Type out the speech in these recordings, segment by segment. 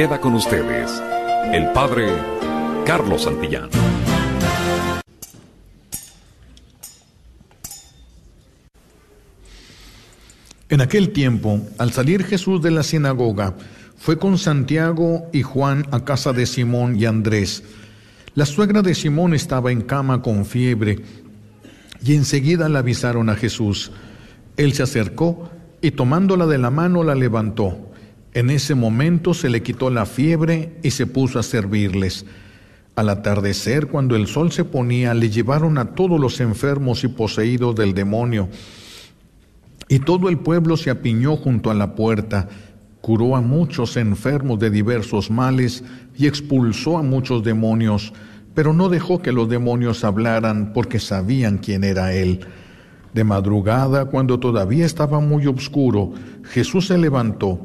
Queda con ustedes el Padre Carlos Santillán. En aquel tiempo, al salir Jesús de la sinagoga, fue con Santiago y Juan a casa de Simón y Andrés. La suegra de Simón estaba en cama con fiebre y enseguida la avisaron a Jesús. Él se acercó y tomándola de la mano la levantó. En ese momento se le quitó la fiebre y se puso a servirles. Al atardecer, cuando el sol se ponía, le llevaron a todos los enfermos y poseídos del demonio. Y todo el pueblo se apiñó junto a la puerta curó a muchos enfermos de diversos males y expulsó a muchos demonios, pero no dejó que los demonios hablaran porque sabían quién era él. De madrugada, cuando todavía estaba muy oscuro, Jesús se levantó,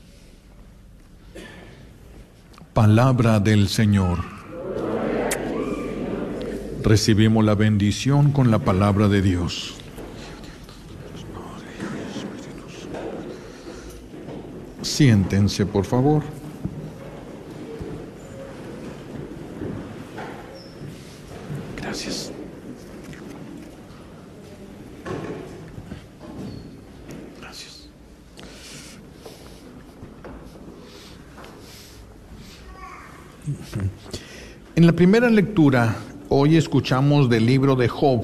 Palabra del Señor. Recibimos la bendición con la palabra de Dios. Siéntense, por favor. En la primera lectura, hoy escuchamos del libro de Job,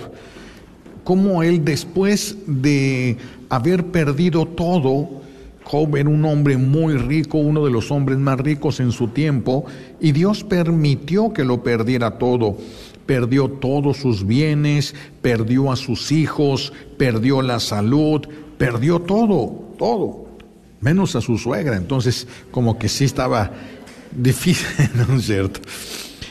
cómo él después de haber perdido todo, Job era un hombre muy rico, uno de los hombres más ricos en su tiempo, y Dios permitió que lo perdiera todo. Perdió todos sus bienes, perdió a sus hijos, perdió la salud, perdió todo, todo, menos a su suegra. Entonces, como que sí estaba difícil, ¿no es cierto?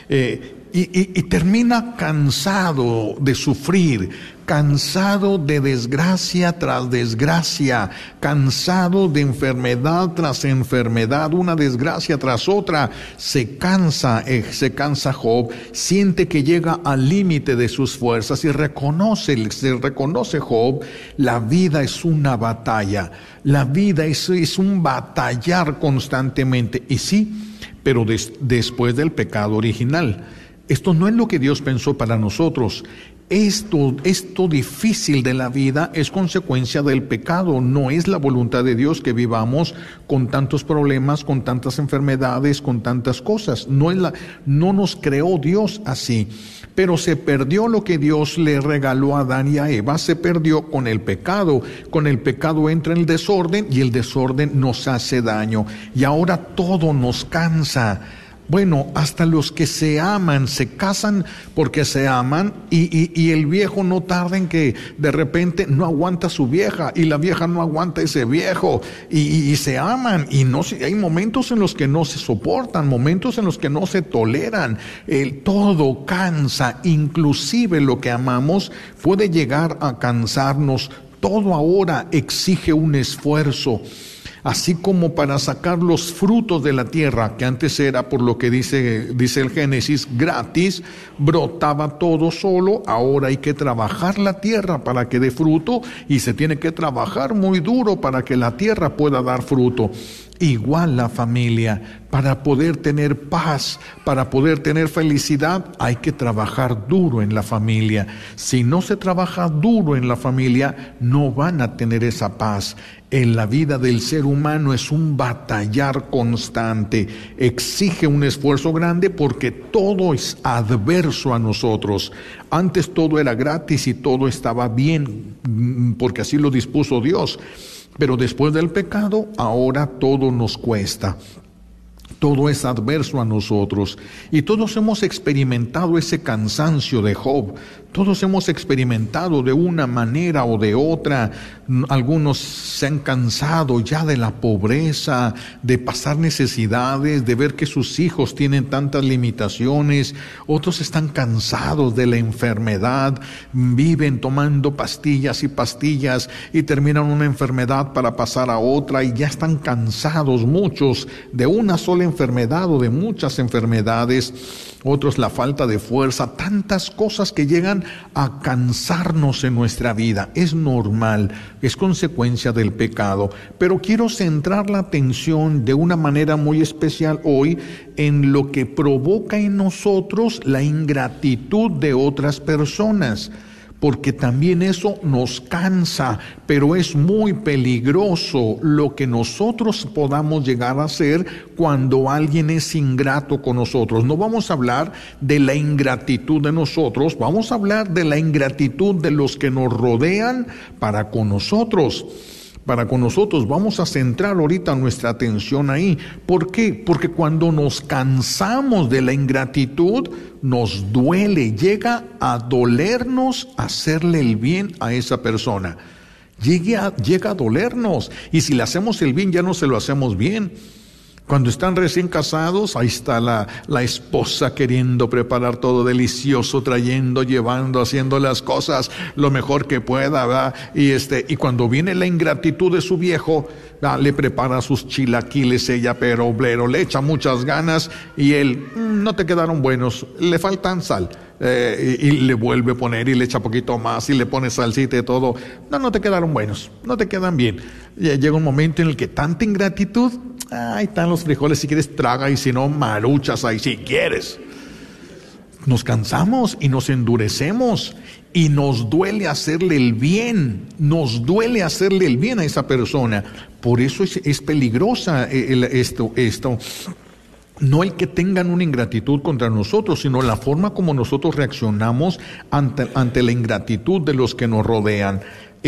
Eh, y, termina cansado de sufrir, cansado de desgracia tras desgracia, cansado de enfermedad tras enfermedad, una desgracia tras otra. Se cansa, eh, se cansa Job, siente que llega al límite de sus fuerzas y reconoce, se reconoce Job, la vida es una batalla, la vida es, es un batallar constantemente. Y sí, pero después del pecado original. Esto no es lo que Dios pensó para nosotros. Esto, esto difícil de la vida es consecuencia del pecado, no es la voluntad de Dios que vivamos con tantos problemas, con tantas enfermedades, con tantas cosas. No, es la, no nos creó Dios así pero se perdió lo que Dios le regaló a Adán y a Eva, se perdió con el pecado. Con el pecado entra el desorden y el desorden nos hace daño. Y ahora todo nos cansa bueno, hasta los que se aman, se casan porque se aman y, el viejo no tarda en que de repente no aguanta su vieja y la vieja no aguanta ese viejo y, se aman y no hay momentos en los que no se soportan, momentos en los que no se toleran. El todo cansa, inclusive lo que amamos puede llegar a cansarnos. Todo ahora exige un esfuerzo así como para sacar los frutos de la tierra, que antes era por lo que dice, dice el Génesis, gratis, brotaba todo solo, ahora hay que trabajar la tierra para que dé fruto y se tiene que trabajar muy duro para que la tierra pueda dar fruto. Igual la familia, para poder tener paz, para poder tener felicidad, hay que trabajar duro en la familia. Si no se trabaja duro en la familia, no van a tener esa paz. En la vida del ser humano es un batallar constante, exige un esfuerzo grande porque todo es adverso a nosotros. Antes todo era gratis y todo estaba bien, mm, porque así lo dispuso Dios. Pero después del pecado, ahora todo nos cuesta. Todo es adverso a nosotros y todos hemos experimentado ese cansancio de Job. Todos hemos experimentado de una manera o de otra. Algunos se han cansado ya de la pobreza, de pasar necesidades, de ver que sus hijos tienen tantas limitaciones. Otros están cansados de la enfermedad, viven tomando pastillas y pastillas y terminan una enfermedad para pasar a otra y ya están cansados muchos de una sola enfermedad o de muchas enfermedades otros la falta de fuerza, tantas cosas que llegan a cansarnos en nuestra vida. Es normal, es consecuencia del pecado, pero quiero centrar la atención de una manera muy especial hoy en lo que provoca en nosotros la ingratitud de otras personas porque también eso nos cansa, pero es muy peligroso lo que nosotros podamos llegar a hacer cuando alguien es ingrato con nosotros. No vamos a hablar de la ingratitud de nosotros, vamos a hablar de la ingratitud de los que nos rodean para con nosotros para con nosotros. Vamos a centrar ahorita nuestra atención ahí. ¿Por qué? Porque cuando nos cansamos de la ingratitud, nos duele, llega a dolernos hacerle el bien a esa persona. Llega llega a dolernos. Y si le hacemos el bien, ya no se lo hacemos bien. Cuando están recién casados, ahí está la, la, esposa queriendo preparar todo delicioso, trayendo, llevando, haciendo las cosas lo mejor que pueda, ¿verdad? Y este, y cuando viene la ingratitud de su viejo, le prepara sus chilaquiles ella, pero oblero, le echa muchas ganas y él, mm, no te quedaron buenos, le faltan sal. Eh, y, y, le vuelve a poner y le echa poquito más y le pone salsita y todo. No, no te quedaron buenos, no te quedan bien. Llega un momento en el que tanta ingratitud Ahí están los frijoles, si quieres traga y si no, maruchas ahí, si quieres. Nos cansamos y nos endurecemos y nos duele hacerle el bien, nos duele hacerle el bien a esa persona. Por eso es, peligrosa eh, esto, esto. No el que tengan una ingratitud contra nosotros, sino la forma como nosotros reaccionamos ante, ante la ingratitud de los que nos rodean.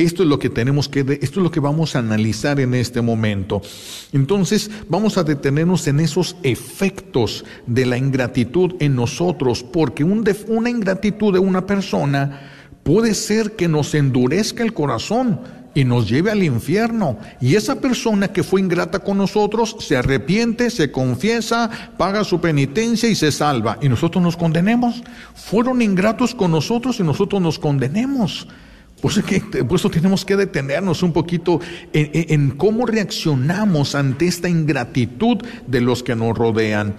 Esto es lo que tenemos que, esto es lo que vamos a analizar en este momento. Entonces, vamos a detenernos en esos efectos de la ingratitud en nosotros, porque una ingratitud de una persona puede ser que nos endurezca el corazón y nos lleve al infierno. Y esa persona que fue ingrata con nosotros se arrepiente, se confiesa, paga su penitencia y se salva. Y nosotros nos condenemos. Fueron ingratos con nosotros y nosotros nos condenemos. Que, por eso tenemos que detenernos un poquito en, en cómo reaccionamos ante esta ingratitud de los que nos rodean.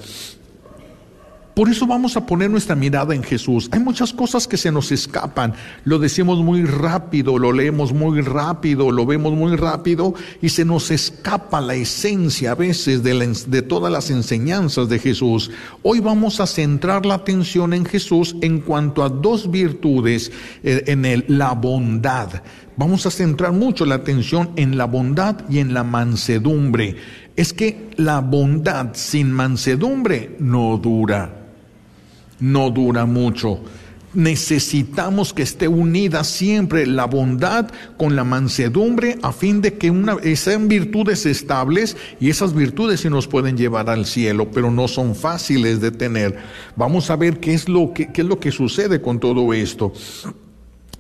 Por eso vamos a poner nuestra mirada en Jesús. Hay muchas cosas que se nos escapan. Lo decimos muy rápido, lo leemos muy rápido, lo vemos muy rápido y se nos escapa la esencia a veces de, todas las enseñanzas de Jesús. Hoy vamos a centrar la atención en Jesús en cuanto a dos virtudes, eh, en la bondad. Vamos a centrar mucho la atención en la bondad y en la mansedumbre. Es que la bondad sin mansedumbre no dura no dura mucho. Necesitamos que esté unida siempre la bondad con la mansedumbre a fin de que una, sean virtudes estables y esas virtudes se nos pueden llevar al cielo, pero no son fáciles de tener. Vamos a ver qué es lo que, qué es lo que sucede con todo esto.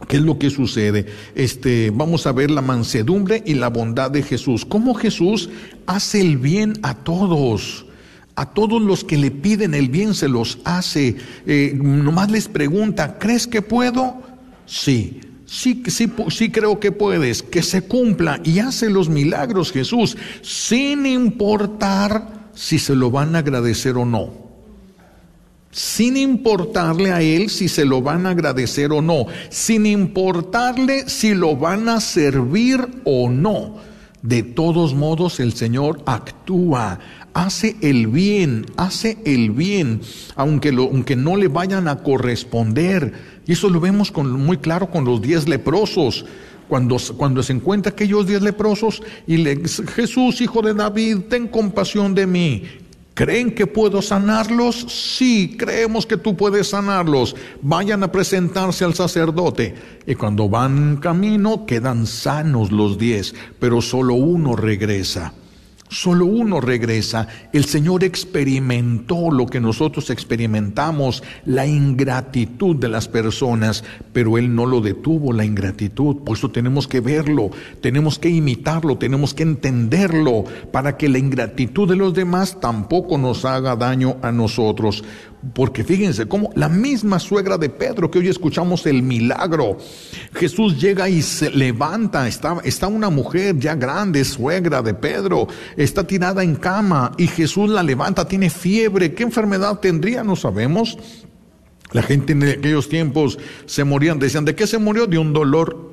¿Qué es lo que sucede? Este, vamos a ver la mansedumbre y la bondad de Jesús. Cómo Jesús hace el bien a todos. A todos los que le piden el bien se los hace. Eh, nomás les pregunta, ¿crees que puedo? Sí. Sí, sí, sí creo que puedes, que se cumpla y hace los milagros Jesús, sin importar si se lo van a agradecer o no. Sin importarle a Él si se lo van a agradecer o no, sin importarle si lo van a servir o no. De todos modos el Señor actúa, hace el bien, hace el bien, aunque, aunque no le vayan a corresponder. Y eso lo vemos muy claro con los diez leprosos. Cuando, cuando se encuentra aquellos diez leprosos y le Jesús, hijo de David, ten compasión de mí. ¿Creen que puedo sanarlos? Sí, creemos que tú puedes sanarlos. Vayan a presentarse al sacerdote. Y cuando van camino, quedan sanos los diez, pero solo uno regresa. Solo uno regresa. El Señor experimentó lo que nosotros experimentamos, la ingratitud de las personas, pero Él no lo detuvo, la ingratitud. Por eso tenemos que verlo, tenemos que imitarlo, tenemos que entenderlo, para que la ingratitud de los demás tampoco nos haga daño a nosotros. Porque fíjense cómo la misma suegra de Pedro, que hoy escuchamos el milagro, Jesús llega y se levanta, está, está una mujer ya grande, suegra de Pedro, está tirada en cama y Jesús la levanta, tiene fiebre, ¿qué enfermedad tendría? No sabemos. La gente en aquellos tiempos se morían, decían, ¿de qué se murió? De un dolor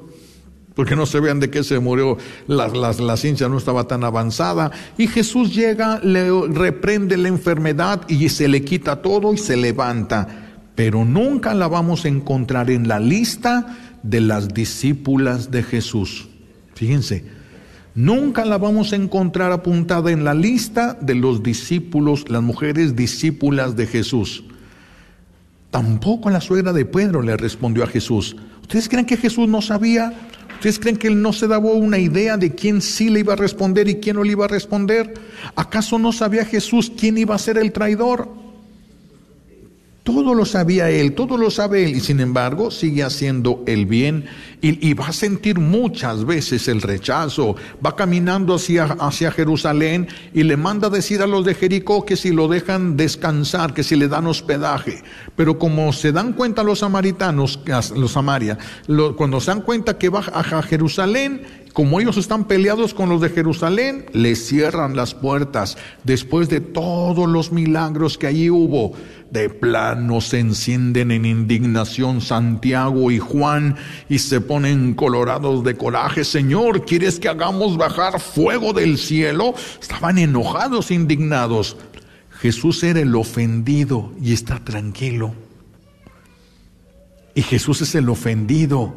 porque no se vean de qué se murió, la, la, ciencia no estaba tan avanzada. Y Jesús llega, le reprende la enfermedad y se le quita todo y se levanta. Pero nunca la vamos a encontrar en la lista de las discípulas de Jesús. Fíjense, nunca la vamos a encontrar apuntada en la lista de los discípulos, las mujeres discípulas de Jesús. Tampoco la suegra de Pedro le respondió a Jesús. ¿Ustedes creen que Jesús no sabía? ¿Ustedes creen que él no se daba una idea de quién sí le iba a responder y quién no le iba a responder? ¿Acaso no sabía Jesús quién iba a ser el traidor? Todo lo sabía él, todo lo sabe él, y sin embargo sigue haciendo el bien y, va a sentir muchas veces el rechazo. Va caminando hacia, hacia Jerusalén y le manda decir a los de Jericó que si lo dejan descansar, que si le dan hospedaje. Pero como se dan cuenta los samaritanos, los Samaria, cuando se dan cuenta que va a Jerusalén, como ellos están peleados con los de Jerusalén, les cierran las puertas después de todos los milagros que allí hubo de plano se encienden en indignación Santiago y Juan y se ponen colorados de coraje. Señor, ¿quieres que hagamos bajar fuego del cielo? Estaban enojados, indignados. Jesús era el ofendido y está tranquilo. Y Jesús es el ofendido.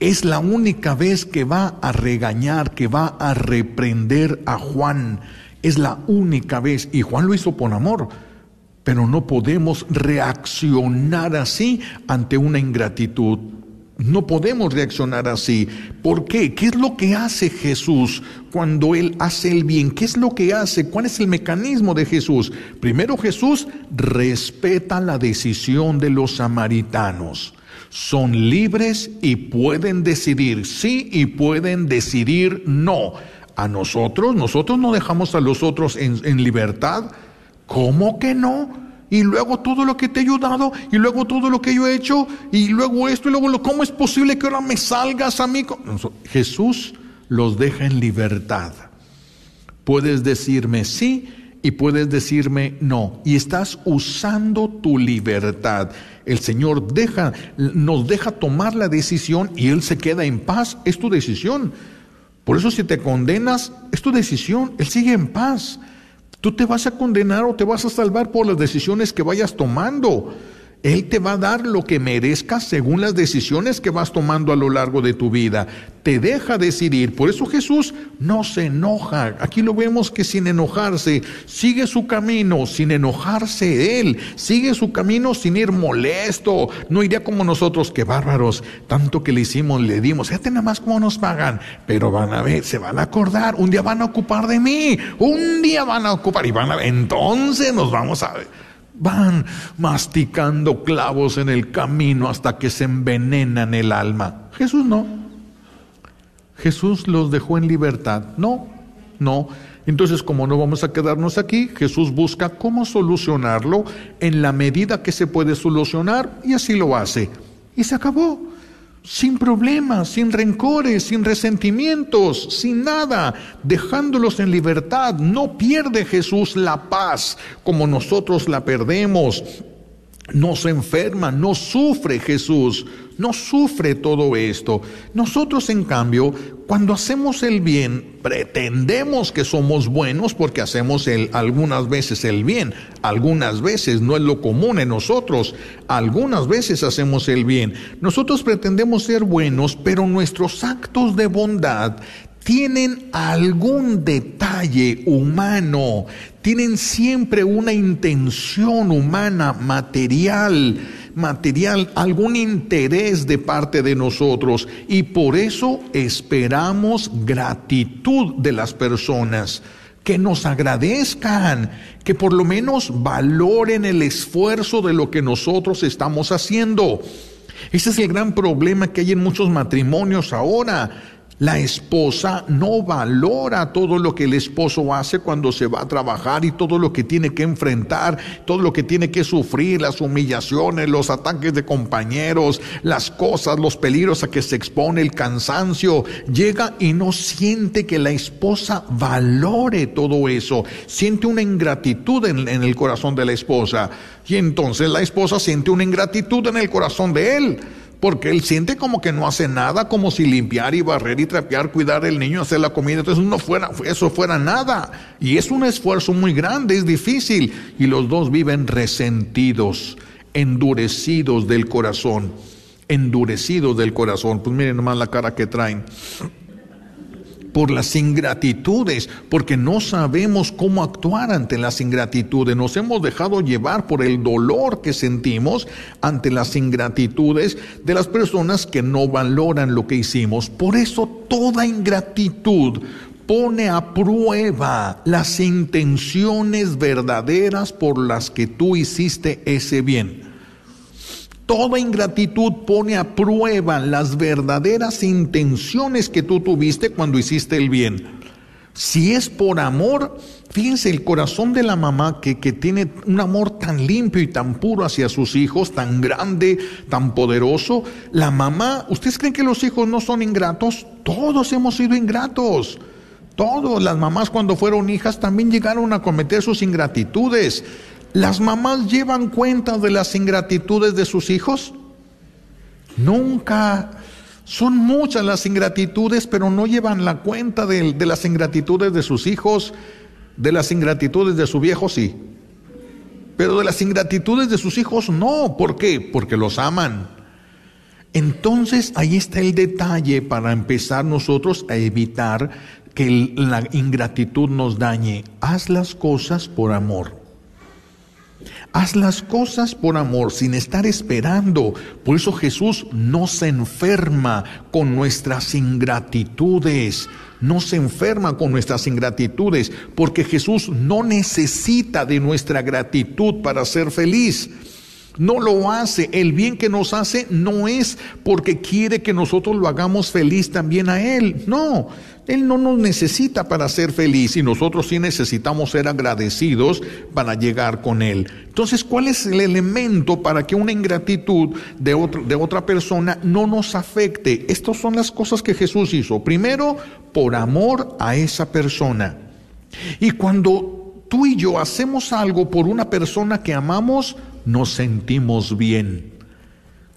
Es la única vez que va a regañar, que va a reprender a Juan. Es la única vez. Y Juan lo hizo por amor pero no podemos reaccionar así ante una ingratitud. No podemos reaccionar así. ¿Por qué? ¿Qué es lo que hace Jesús cuando Él hace el bien? ¿Qué es lo que hace? ¿Cuál es el mecanismo de Jesús? Primero Jesús respeta la decisión de los samaritanos. Son libres y pueden decidir sí y pueden decidir no. A nosotros, nosotros no dejamos a los otros en, en libertad. ¿Cómo que no? Y luego todo lo que te he ayudado, y luego todo lo que yo he hecho, y luego esto, y luego lo, ¿cómo es posible que ahora me salgas a mí? Jesús los deja en libertad. Puedes decirme sí y puedes decirme no. Y estás usando tu libertad. El Señor deja, nos deja tomar la decisión y Él se queda en paz. Es tu decisión. Por eso si te condenas, es tu decisión. Él sigue en paz. Tú te vas a condenar o te vas a salvar por las decisiones que vayas tomando. Él te va a dar lo que merezcas según las decisiones que vas tomando a lo largo de tu vida. Te deja decidir. Por eso Jesús no se enoja. Aquí lo vemos que sin enojarse, sigue su camino, sin enojarse Él. Sigue su camino sin ir molesto. No iría como nosotros, que bárbaros. Tanto que le hicimos, le dimos. Fíjate nada más cómo nos pagan. Pero van a ver, se van a acordar. Un día van a ocupar de mí. Un día van a ocupar y van a ver. Entonces nos vamos a ver. Van masticando clavos en el camino hasta que se envenenan el alma. Jesús no. Jesús los dejó en libertad. No, no. Entonces, como no vamos a quedarnos aquí, Jesús busca cómo solucionarlo en la medida que se puede solucionar y así lo hace. Y se acabó sin problemas, sin rencores, sin resentimientos, sin nada, dejándolos en libertad. No pierde Jesús la paz como nosotros la perdemos. No se enferma, no sufre Jesús, no sufre todo esto. Nosotros, en cambio, cuando hacemos el bien, pretendemos que somos buenos porque hacemos algunas veces el bien, algunas veces no es lo común en nosotros, algunas veces hacemos el bien. Nosotros pretendemos ser buenos, pero nuestros actos de bondad tienen algún detalle humano, tienen siempre una intención humana, material, material, algún interés de parte de nosotros y por eso esperamos gratitud de las personas. que nos agradezcan, que por lo menos valoren el esfuerzo de lo que nosotros estamos haciendo. Ese es el gran problema que hay en muchos matrimonios ahora. La esposa no valora todo lo que el esposo hace cuando se va a trabajar y todo lo que tiene que enfrentar, todo lo que tiene que sufrir, las humillaciones, los ataques de compañeros, las cosas, los peligros a que se expone, el cansancio. Llega y no siente que la esposa valore todo eso. Siente una ingratitud en, en el corazón de la esposa. Y entonces la esposa siente una ingratitud en el corazón de él porque él siente como que no hace nada, como si limpiar y barrer y trapear, cuidar el niño, hacer la comida, entonces no fuera, eso fuera nada. Y es un esfuerzo muy grande, es difícil. Y los dos viven resentidos, endurecidos del corazón, endurecidos del corazón. Pues miren nomás la cara que traen por las ingratitudes, porque no sabemos cómo actuar ante las ingratitudes. Nos hemos dejado llevar por el dolor que sentimos ante las ingratitudes de las personas que no valoran lo que hicimos. Por eso toda ingratitud pone a prueba las intenciones verdaderas por las que tú hiciste ese bien. Toda ingratitud pone a prueba las verdaderas intenciones que tú tuviste cuando hiciste el bien. Si es por amor, fíjense el corazón de la mamá que, que, tiene un amor tan limpio y tan puro hacia sus hijos, tan grande, tan poderoso. La mamá, ¿ustedes creen que los hijos no son ingratos? Todos hemos sido ingratos. Todos, las mamás cuando fueron hijas también llegaron a cometer sus ingratitudes. ¿Las mamás llevan cuenta de las ingratitudes de sus hijos? Nunca. Son muchas las ingratitudes, pero no llevan la cuenta de, de, las ingratitudes de sus hijos, de las ingratitudes de su viejo, sí. Pero de las ingratitudes de sus hijos, no. ¿Por qué? Porque los aman. Entonces ahí está el detalle para empezar nosotros a evitar que la ingratitud nos dañe. Haz las cosas por amor. Haz las cosas por amor, sin estar esperando. Por eso Jesús no se enferma con nuestras ingratitudes. No se enferma con nuestras ingratitudes, porque Jesús no necesita de nuestra gratitud para ser feliz. No lo hace. El bien que nos hace no es porque quiere que nosotros lo hagamos feliz también a Él. No, Él no nos necesita para ser feliz y nosotros sí necesitamos ser agradecidos para llegar con Él. Entonces, ¿cuál es el elemento para que una ingratitud de, de otra persona no nos afecte? Estas son las cosas que Jesús hizo. Primero, por amor a esa persona. Y cuando tú y yo hacemos algo por una persona que amamos, nos sentimos bien.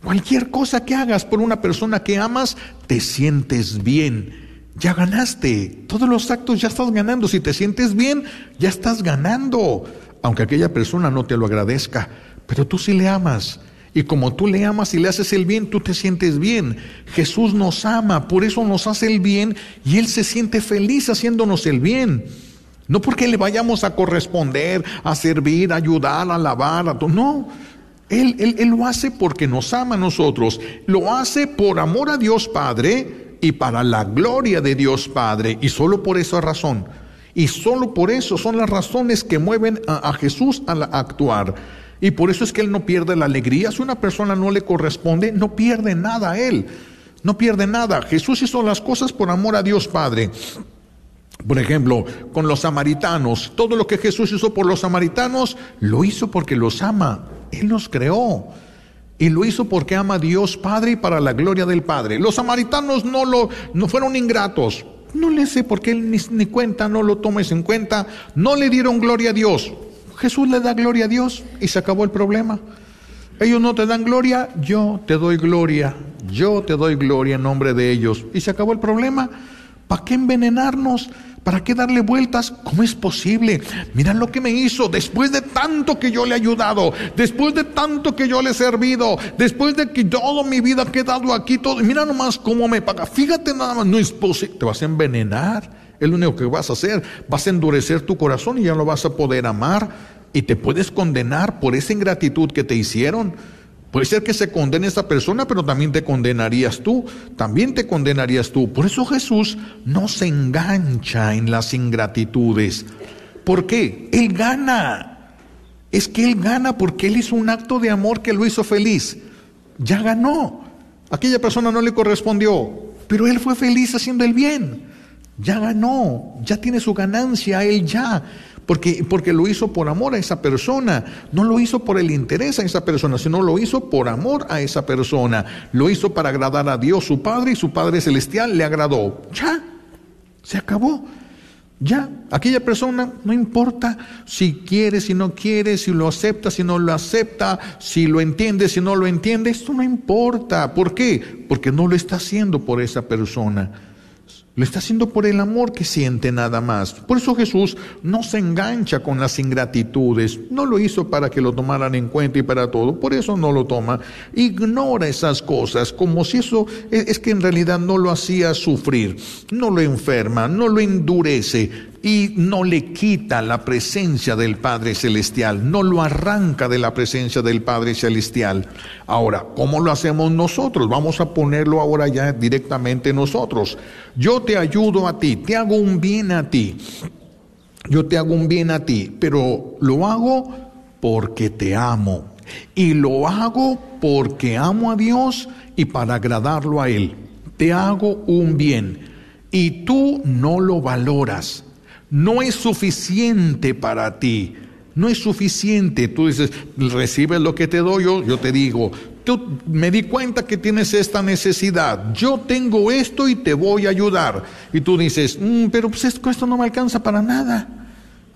Cualquier cosa que hagas por una persona que amas, te sientes bien. Ya ganaste. Todos los actos ya estás ganando. Si te sientes bien, ya estás ganando. Aunque aquella persona no te lo agradezca. Pero tú sí le amas. Y como tú le amas y le haces el bien, tú te sientes bien. Jesús nos ama, por eso nos hace el bien y Él se siente feliz haciéndonos el bien. No porque le vayamos a corresponder, a servir, a ayudar, a alabar, a todo. No, él, él, él lo hace porque nos ama a nosotros. Lo hace por amor a Dios Padre y para la gloria de Dios Padre. Y solo por esa razón. Y solo por eso son las razones que mueven a, Jesús a, a actuar. Y por eso es que Él no pierde la alegría. Si una persona no le corresponde, no pierde nada a Él. No pierde nada. Jesús hizo las cosas por amor a Dios Padre. Por ejemplo, con los samaritanos, todo lo que Jesús hizo por los samaritanos, lo hizo porque los ama. Él los creó. Y lo hizo porque ama a Dios Padre y para la gloria del Padre. Los samaritanos no, lo, no fueron ingratos. No le sé por qué ni, ni cuenta, no lo tomes en cuenta. No le dieron gloria a Dios. Jesús le da gloria a Dios y se acabó el problema. Ellos no te dan gloria, yo te doy gloria. Yo te doy gloria en nombre de ellos. Y se acabó el problema. ¿Para qué envenenarnos? ¿Para qué darle vueltas? ¿Cómo es posible? Mira lo que me hizo después de tanto que yo le he ayudado, después de tanto que yo le he servido, después de que toda mi vida ha quedado aquí, todo. Mira nomás cómo me paga. Fíjate nada más, no es posible. Te vas a envenenar. Es lo único que vas a hacer. Vas a endurecer tu corazón y ya no vas a poder amar. Y te puedes condenar por esa ingratitud que te hicieron. Puede ser que se condene esta persona, pero también te condenarías tú, también te condenarías tú. Por eso Jesús no se engancha en las ingratitudes. ¿Por qué? Él gana. Es que Él gana porque Él hizo un acto de amor que lo hizo feliz. Ya ganó. Aquella persona no le correspondió, pero Él fue feliz haciendo el bien. Ya ganó, ya tiene su ganancia, Él ya. Porque, porque lo hizo por amor a esa persona. No lo hizo por el interés a esa persona, sino lo hizo por amor a esa persona. Lo hizo para agradar a Dios, su Padre, y su Padre Celestial le agradó. Ya, se acabó. Ya, aquella persona no importa si quiere, si no quiere, si lo acepta, si no lo acepta, si lo entiende, si no lo entiende, esto no importa. ¿Por qué? Porque no lo está haciendo por esa persona. Lo está haciendo por el amor que siente nada más. Por eso Jesús no se engancha con las ingratitudes. No lo hizo para que lo tomaran en cuenta y para todo. Por eso no lo toma. Ignora esas cosas como si eso es que en realidad no lo hacía sufrir. No lo enferma, no lo endurece y no le quita la presencia del Padre Celestial, no lo arranca de la presencia del Padre Celestial. Ahora, ¿cómo lo hacemos nosotros? Vamos a ponerlo ahora ya directamente nosotros. Yo te ayudo a ti, te hago un bien a ti. Yo te hago un bien a ti, pero lo hago porque te amo. Y lo hago porque amo a Dios y para agradarlo a Él. Te hago un bien y tú no lo valoras no es suficiente para ti. No es suficiente. Tú dices, recibes lo que te doy yo, yo te digo, tú me di cuenta que tienes esta necesidad. Yo tengo esto y te voy a ayudar. Y tú dices, mm, pero pues esto no me alcanza para nada.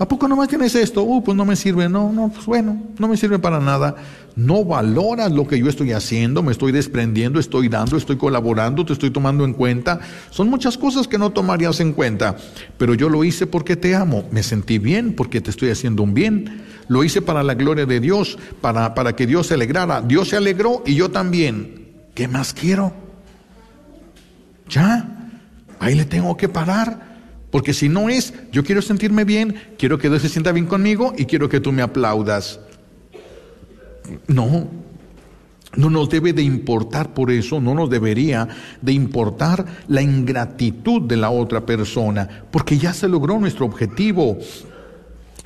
¿A poco nomás tienes esto? Uh, pues no me sirve. No, no, pues bueno, no me sirve para nada. No valoras lo que yo estoy haciendo, me estoy desprendiendo, estoy dando, estoy colaborando, te estoy tomando en cuenta. Son muchas cosas que no tomarías en cuenta. Pero yo lo hice porque te amo. Me sentí bien porque te estoy haciendo un bien. Lo hice para la gloria de Dios, para, para que Dios se alegrara. Dios se alegró y yo también. ¿Qué más quiero? Ya, ahí le tengo que parar. Porque si no es, yo quiero sentirme bien, quiero que Dios se sienta bien conmigo y quiero que tú me aplaudas. No, no nos debe de importar por eso, no nos debería de importar la ingratitud de la otra persona, porque ya se logró nuestro objetivo.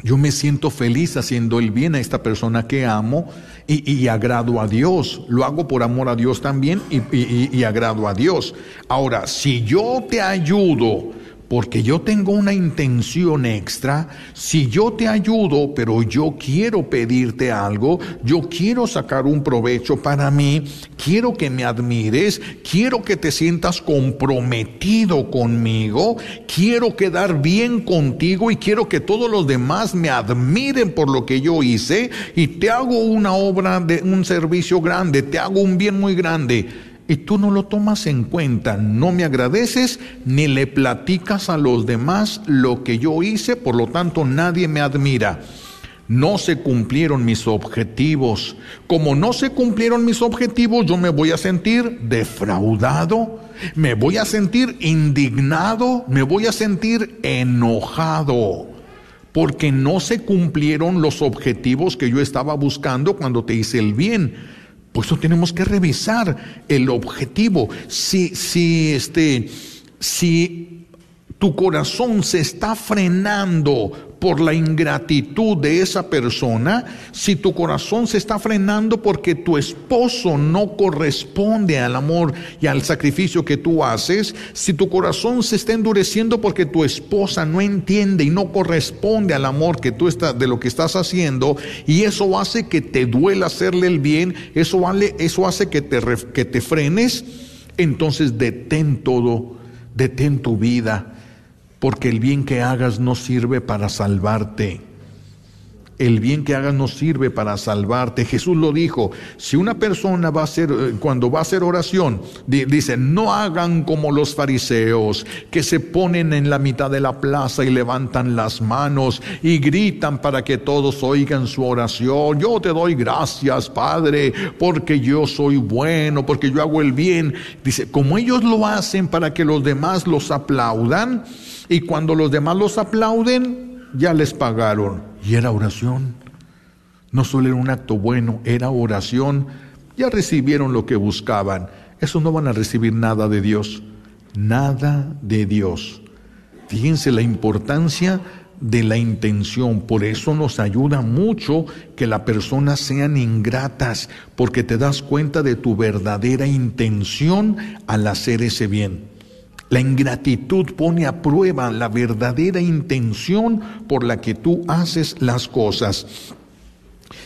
Yo me siento feliz haciendo el bien a esta persona que amo y, agrado a Dios. Lo hago por amor a Dios también y, y agrado a Dios. Ahora, si yo te ayudo, porque yo tengo una intención extra, si yo te ayudo, pero yo quiero pedirte algo, yo quiero sacar un provecho para mí, quiero que me admires, quiero que te sientas comprometido conmigo, quiero quedar bien contigo y quiero que todos los demás me admiren por lo que yo hice y te hago una obra de un servicio grande, te hago un bien muy grande y tú no lo tomas en cuenta, no me agradeces ni le platicas a los demás lo que yo hice, por lo tanto nadie me admira. No se cumplieron mis objetivos. Como no se cumplieron mis objetivos, yo me voy a sentir defraudado, me voy a sentir indignado, me voy a sentir enojado, porque no se cumplieron los objetivos que yo estaba buscando cuando te hice el bien. Por eso tenemos que revisar el objetivo. Si, si, este, si tu corazón se está frenando por la ingratitud de esa persona, si tu corazón se está frenando porque tu esposo no corresponde al amor y al sacrificio que tú haces, si tu corazón se está endureciendo porque tu esposa no entiende y no corresponde al amor que tú estás de lo que estás haciendo y eso hace que te duela hacerle el bien, eso, vale, eso hace que te, que te frenes, entonces detén todo, detén tu vida porque el bien que hagas no sirve para salvarte. El bien que hagas no sirve para salvarte. Jesús lo dijo. Si una persona va a hacer, eh, cuando va a hacer oración, dice, no hagan como los fariseos, que se ponen en la mitad de la plaza y levantan las manos y gritan para que todos oigan su oración. Yo te doy gracias, Padre, porque yo soy bueno, porque yo hago el bien. Dice, como ellos lo hacen para que los demás los aplaudan, y cuando los demás los aplauden, ya les pagaron. Y era oración. No solo era un acto bueno, era oración. ya recibieron lo que buscaban. Eso no van a recibir nada de Dios. Nada de Dios. Fíjense la importancia de la intención. Por eso nos ayuda mucho que las personas sean ingratas, porque te das cuenta de tu verdadera intención al hacer ese bien. La ingratitud pone a prueba la verdadera intención por la que tú haces las cosas.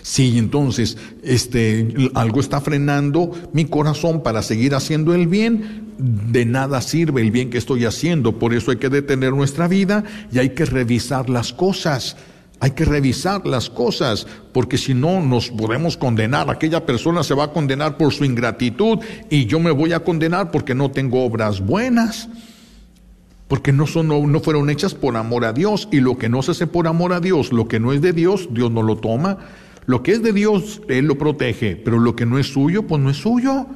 Si entonces este, algo está frenando mi corazón para seguir haciendo el bien, de nada sirve el bien que estoy haciendo. Por eso hay que detener nuestra vida y hay que revisar las cosas. Hay que revisar las cosas, porque si no nos podemos condenar. Aquella persona se va a condenar por su ingratitud y yo me voy a condenar porque no tengo obras buenas. Porque no, son, no, fueron hechas por amor a Dios. Y lo que no se hace por amor a Dios, lo que no es de Dios, Dios no lo toma. Lo que es de Dios, Él lo protege. Pero lo que no es suyo, pues no es suyo.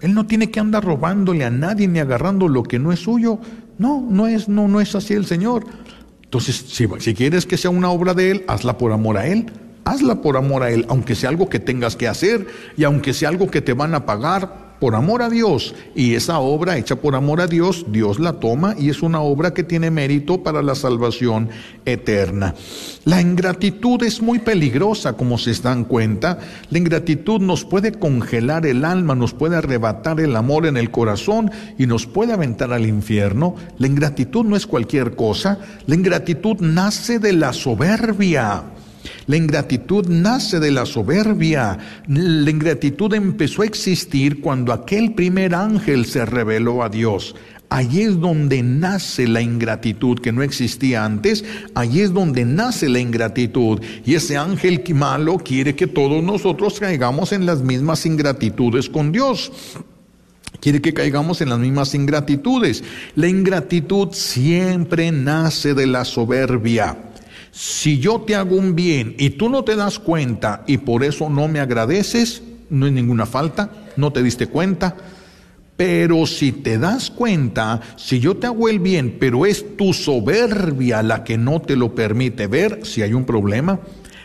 Él no tiene que andar robándole a nadie ni agarrando lo que no es suyo. No, no es, no, no es así el Señor. Entonces, si, si quieres que sea una obra de Él, hazla por amor a Él. Hazla por amor a Él, aunque sea algo que tengas que hacer y aunque sea algo que te van a pagar, por amor a Dios. Y esa obra hecha por amor a Dios, Dios la toma y es una obra que tiene mérito para la salvación eterna. La ingratitud es muy peligrosa, como se dan cuenta. La ingratitud nos puede congelar el alma, nos puede arrebatar el amor en el corazón y nos puede aventar al infierno. La ingratitud no es cualquier cosa. La ingratitud nace de la soberbia. La ingratitud nace de la soberbia. La ingratitud empezó a existir cuando aquel primer ángel se reveló a Dios. Allí es donde nace la ingratitud que no existía antes. Allí es donde nace la ingratitud. Y ese ángel malo quiere que todos nosotros caigamos en las mismas ingratitudes con Dios. Quiere que caigamos en las mismas ingratitudes. La ingratitud siempre nace de la soberbia. Si yo te hago un bien y tú no te das cuenta y por eso no me agradeces, no es ninguna falta, no te diste cuenta. Pero si te das cuenta, si yo te hago el bien, pero es tu soberbia la que no te lo permite ver, si hay un problema,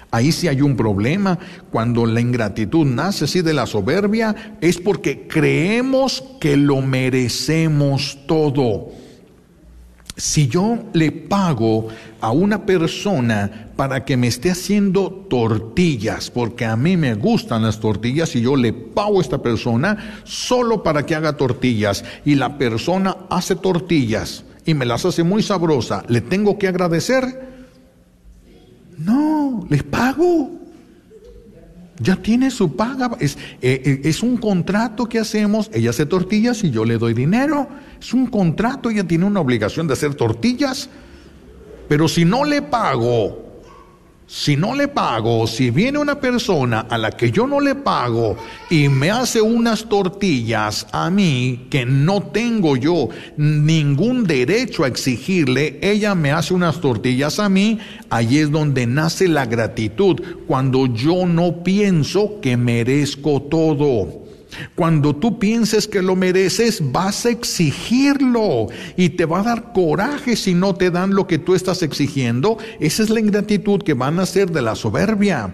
ahí sí hay un problema. Cuando la ingratitud nace así de la soberbia, es porque creemos que lo merecemos todo. Si yo le pago a una persona para que me esté haciendo tortillas, porque a mí me gustan las tortillas y yo le pago a esta persona solo para que haga tortillas y la persona hace tortillas y me las hace muy sabrosa, ¿le tengo que agradecer? No, le pago. Ya tiene su paga. Es, eh, eh, es, un contrato que hacemos. Ella hace tortillas y yo le doy dinero. Es un contrato. Ella tiene una obligación de hacer tortillas. Pero si no le pago, si no le pago, si viene una persona a la que yo no le pago y me hace unas tortillas a mí que no tengo yo ningún derecho a exigirle, ella me hace unas tortillas a mí, ahí es donde nace la gratitud, cuando yo no pienso que merezco todo. Cuando tú pienses que lo mereces, vas a exigirlo y te va a dar coraje si no te dan lo que tú estás exigiendo. Esa es la ingratitud que van a ser de la soberbia.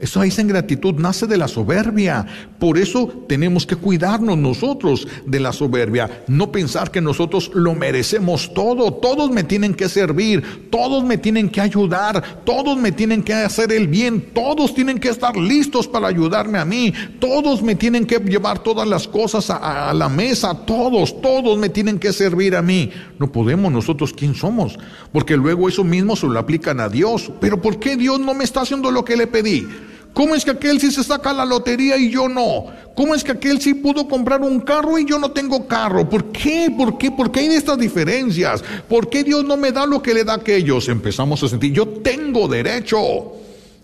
Eso esa ingratitud nace de la soberbia. Por eso tenemos que cuidarnos nosotros de la soberbia. No pensar que nosotros lo merecemos todo. Todos me tienen que servir. Todos me tienen que ayudar. Todos me tienen que hacer el bien. Todos tienen que estar listos para ayudarme a mí. Todos me tienen que llevar todas las cosas a, a la mesa. Todos, todos me tienen que servir a mí. No podemos nosotros quién somos. Porque luego eso mismo se lo aplican a Dios. Pero ¿por qué Dios no me está haciendo lo que le pedí? ¿Cómo es que aquel sí se saca la lotería y yo no? ¿Cómo es que aquel sí pudo comprar un carro y yo no tengo carro? ¿Por qué? ¿Por qué? ¿Por qué hay estas diferencias? ¿Por qué Dios no me da lo que le da a aquellos? Empezamos a sentir, yo tengo derecho.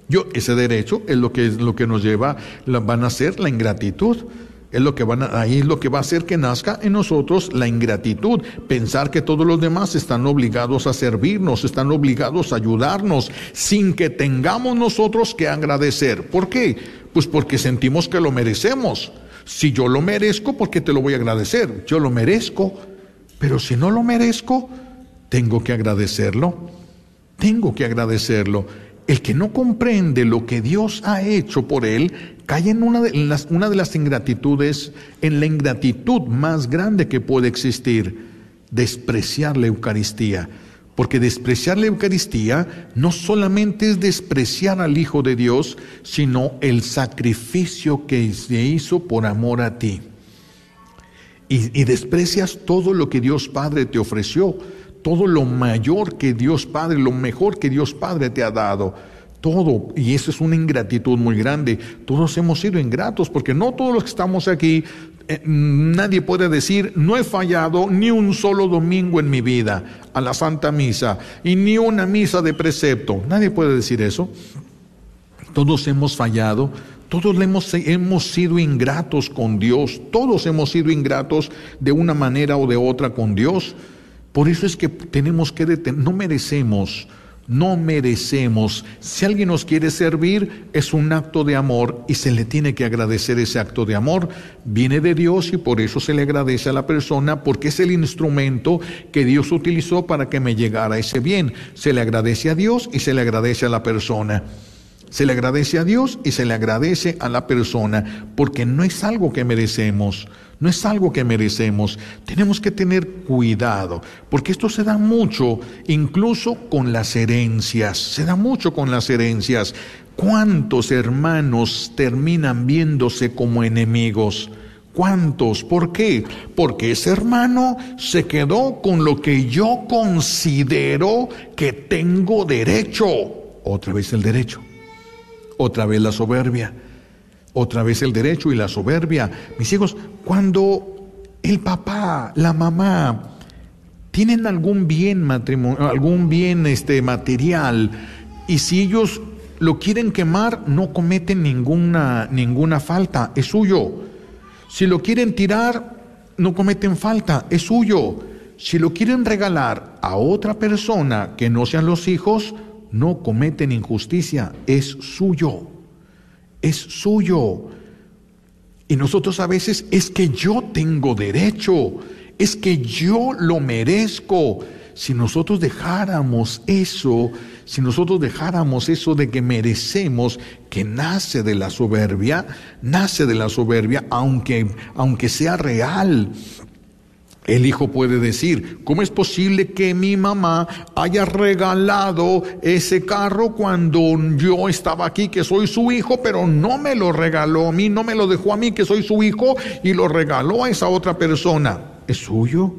Yo, ese derecho es lo que, es lo que nos lleva, van a ser la ingratitud. Es lo que van ahí es lo que va a hacer que nazca en nosotros la ingratitud, pensar que todos los demás están obligados a servirnos, están obligados a ayudarnos, sin que tengamos nosotros que agradecer. ¿Por qué? Pues porque sentimos que lo merecemos. Si yo lo merezco, ¿por qué te lo voy a agradecer? Yo lo merezco, pero si no lo merezco, tengo que agradecerlo. Tengo que agradecerlo. El que no comprende lo que Dios ha hecho por él, cae en una de las, una de las ingratitudes, en la ingratitud más grande que puede existir, despreciar la Eucaristía. Porque despreciar la Eucaristía no solamente es despreciar al Hijo de Dios, sino el sacrificio que se hizo por amor a ti. Y, y desprecias todo lo que Dios Padre te ofreció, todo lo mayor que Dios Padre, lo mejor que Dios Padre te ha dado todo, y eso es una ingratitud muy grande. Todos hemos sido ingratos, porque no todos los que estamos aquí, eh, nadie puede decir, no he fallado ni un solo domingo en mi vida a la Santa Misa, y ni una misa de precepto. Nadie puede decir eso. Todos hemos fallado, todos hemos, hemos sido ingratos con Dios, todos hemos sido ingratos de una manera o de otra con Dios. Por eso es que tenemos que detener, no merecemos no merecemos. Si alguien nos quiere servir, es un acto de amor y se le tiene que agradecer ese acto de amor. Viene de Dios y por eso se le agradece a la persona porque es el instrumento que Dios utilizó para que me llegara ese bien. Se le agradece a Dios y se le agradece a la persona. Se le agradece a Dios y se le agradece a la persona porque no es algo que merecemos. No es algo que merecemos. Tenemos que tener cuidado, porque esto se da mucho, incluso con las herencias. Se da mucho con las herencias. ¿Cuántos hermanos terminan viéndose como enemigos? ¿Cuántos? ¿Por qué? Porque ese hermano se quedó con lo que yo considero que tengo derecho. Otra vez el derecho. Otra vez la soberbia otra vez el derecho y la soberbia. Mis hijos, cuando el papá, la mamá, tienen algún bien matrimonio, algún bien este, material, y si ellos lo quieren quemar, no cometen ninguna, ninguna falta, es suyo. Si lo quieren tirar, no cometen falta, es suyo. Si lo quieren regalar a otra persona que no sean los hijos, no cometen injusticia, es suyo es suyo. Y nosotros a veces es que yo tengo derecho, es que yo lo merezco. Si nosotros dejáramos eso, si nosotros dejáramos eso de que merecemos, que nace de la soberbia, nace de la soberbia, aunque, aunque sea real, el hijo puede decir, ¿cómo es posible que mi mamá haya regalado ese carro cuando yo estaba aquí, que soy su hijo, pero no me lo regaló a mí, no me lo dejó a mí, que soy su hijo, y lo regaló a esa otra persona? ¿Es suyo?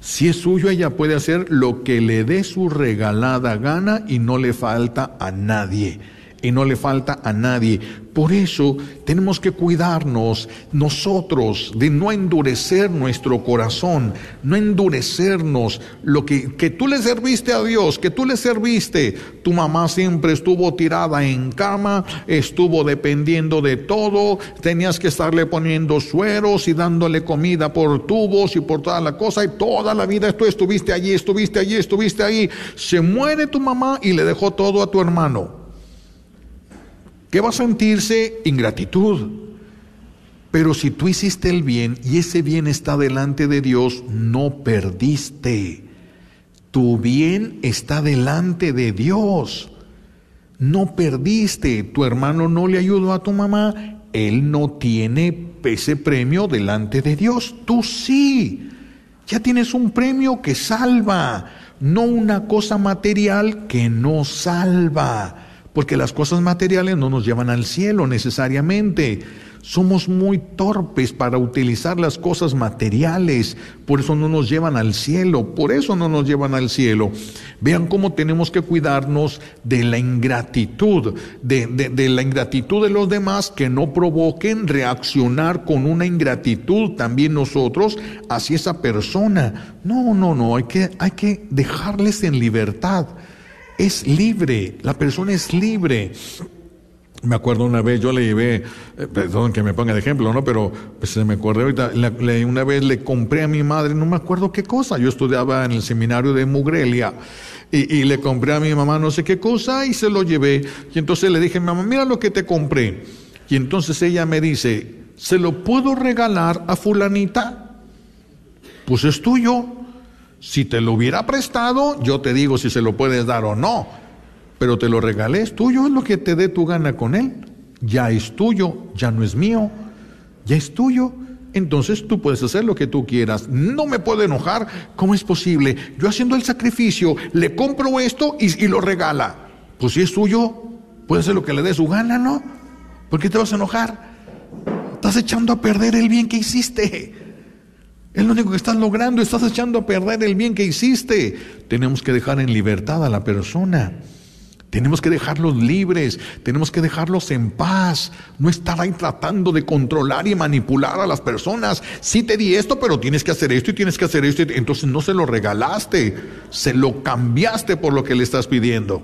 Si es suyo, ella puede hacer lo que le dé su regalada gana y no le falta a nadie y no le falta a nadie. Por eso tenemos que cuidarnos nosotros de no endurecer nuestro corazón, no endurecernos. Lo que, que tú le serviste a Dios, que tú le serviste, tu mamá siempre estuvo tirada en cama, estuvo dependiendo de todo, tenías que estarle poniendo sueros y dándole comida por tubos y por toda la cosa, y toda la vida tú estuviste allí, estuviste allí, estuviste ahí. Se muere tu mamá y le dejó todo a tu hermano. ¿Qué va a sentirse? Ingratitud. Pero si tú hiciste el bien y ese bien está delante de Dios, no perdiste. Tu bien está delante de Dios. No perdiste. Tu hermano no le ayudó a tu mamá. Él no tiene ese premio delante de Dios. Tú sí. Ya tienes un premio que salva, no una cosa material que no salva porque las cosas materiales no nos llevan al cielo necesariamente. Somos muy torpes para utilizar las cosas materiales, por eso no nos llevan al cielo, por eso no nos llevan al cielo. Vean cómo tenemos que cuidarnos de la ingratitud, de, de la ingratitud de los demás que no provoquen reaccionar con una ingratitud también nosotros hacia esa persona. No, no, no, hay que, hay que dejarles en libertad es libre, la persona es libre. Me acuerdo una vez, yo le llevé, eh, perdón que me ponga de ejemplo, ¿no? Pero pues, se me acuerdo ahorita, una vez le compré a mi madre, no me acuerdo qué cosa, yo estudiaba en el seminario de Mugrelia y, y le compré a mi mamá no sé qué cosa y se lo llevé. Y entonces le dije, mamá, mira lo que te compré. Y entonces ella me dice, ¿se lo puedo regalar a fulanita? Pues es tuyo. Si te lo hubiera prestado, yo te digo si se lo puedes dar o no. pero te lo regalé, es tuyo, es lo que te dé tu gana con él. Ya es tuyo, ya no es mío, ya es tuyo. Entonces tú puedes hacer lo que tú quieras. No me puedo enojar. ¿Cómo es posible? Yo haciendo el sacrificio, le compro esto y, y lo regala. Pues si es tuyo, puede hacer lo que le dé su gana, ¿no? ¿Por qué te vas a enojar? Estás echando a perder el bien que hiciste. Es lo único que estás logrando, estás echando a perder el bien que hiciste. Tenemos que dejar en libertad a la persona. Tenemos que dejarlos libres, tenemos que dejarlos en paz, no estar ahí tratando de controlar y manipular a las personas. Sí te di esto, pero tienes que hacer esto y tienes que hacer esto. Entonces no se lo regalaste, se lo cambiaste por lo que le estás pidiendo.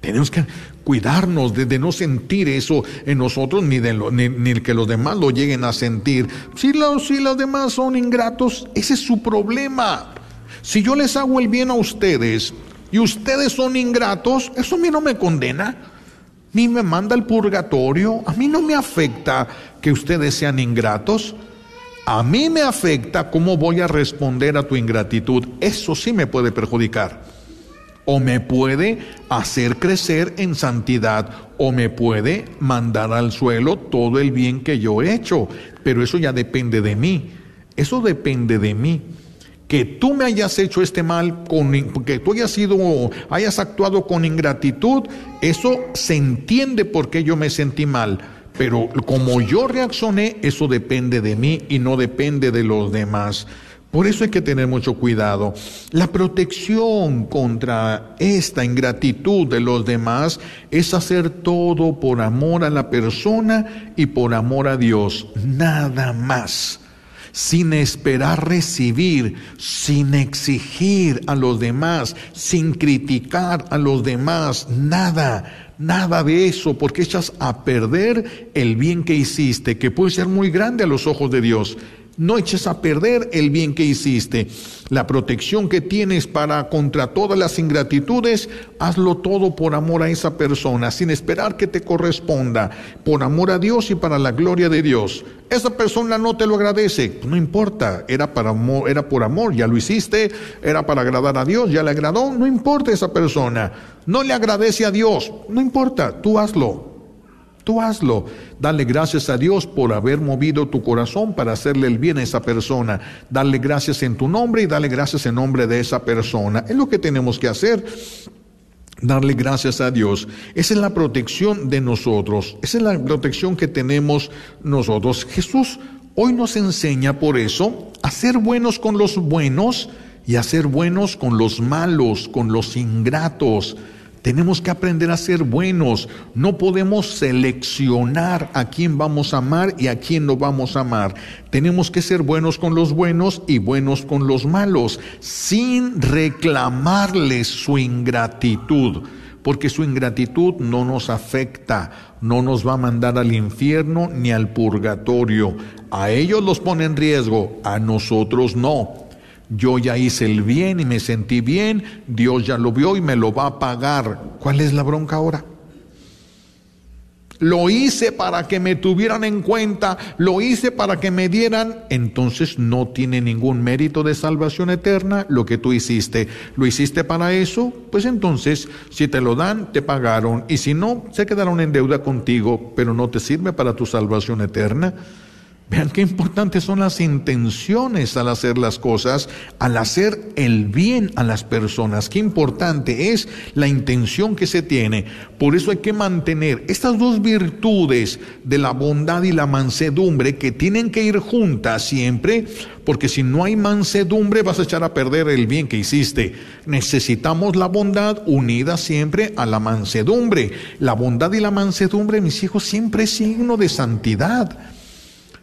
Tenemos que cuidarnos de, no sentir eso en nosotros ni, de ni, que los demás lo lleguen a sentir. Si los, si los demás son ingratos, ese es su problema. Si yo les hago el bien a ustedes, y ustedes son ingratos, eso a mí no me condena, ni me manda al purgatorio, a mí no me afecta que ustedes sean ingratos, a mí me afecta cómo voy a responder a tu ingratitud, eso sí me puede perjudicar, o me puede hacer crecer en santidad, o me puede mandar al suelo todo el bien que yo he hecho, pero eso ya depende de mí, eso depende de mí que tú me hayas hecho este mal, con, que tú hayas sido, hayas actuado con ingratitud, eso se entiende porque yo me sentí mal. Pero como yo reaccioné, eso depende de mí y no depende de los demás. Por eso hay que tener mucho cuidado. La protección contra esta ingratitud de los demás es hacer todo por amor a la persona y por amor a Dios, nada más sin esperar recibir, sin exigir a los demás, sin criticar a los demás, nada, nada de eso, porque echas a perder el bien que hiciste, que puede ser muy grande a los ojos de Dios. No eches a perder el bien que hiciste. La protección que tienes para contra todas las ingratitudes, hazlo todo por amor a esa persona, sin esperar que te corresponda, por amor a Dios y para la gloria de Dios. Esa persona no te lo agradece, no importa, era para amor, era por amor, ya lo hiciste, era para agradar a Dios, ya le agradó, no importa esa persona. No le agradece a Dios, no importa, tú hazlo. Tú hazlo. Dale gracias a Dios por haber movido tu corazón para hacerle el bien a esa persona. Dale gracias en tu nombre y dale gracias en nombre de esa persona. Es lo que tenemos que hacer. Darle gracias a Dios. Esa es la protección de nosotros. Esa es la protección que tenemos nosotros. Jesús hoy nos enseña por eso a ser buenos con los buenos y a ser buenos con los malos, con los ingratos. Tenemos que aprender a ser buenos. No podemos seleccionar a quién vamos a amar y a quién no vamos a amar. Tenemos que ser buenos con los buenos y buenos con los malos, sin reclamarles su ingratitud, porque su ingratitud no nos afecta, no nos va a mandar al infierno ni al purgatorio. A ellos los pone en riesgo, a nosotros no. Yo ya hice el bien y me sentí bien, Dios ya lo vio y me lo va a pagar. ¿Cuál es la bronca ahora? Lo hice para que me tuvieran en cuenta, lo hice para que me dieran, entonces no tiene ningún mérito de salvación eterna lo que tú hiciste. ¿Lo hiciste para eso? Pues entonces, si te lo dan, te pagaron, y si no, se quedaron en deuda contigo, pero no te sirve para tu salvación eterna. Vean qué importantes son las intenciones al hacer las cosas, al hacer el bien a las personas. Qué importante es la intención que se tiene. Por eso hay que mantener estas dos virtudes de la bondad y la mansedumbre que tienen que ir juntas siempre, porque si no hay mansedumbre vas a echar a perder el bien que hiciste. Necesitamos la bondad unida siempre a la mansedumbre. La bondad y la mansedumbre, mis hijos, siempre es signo de santidad.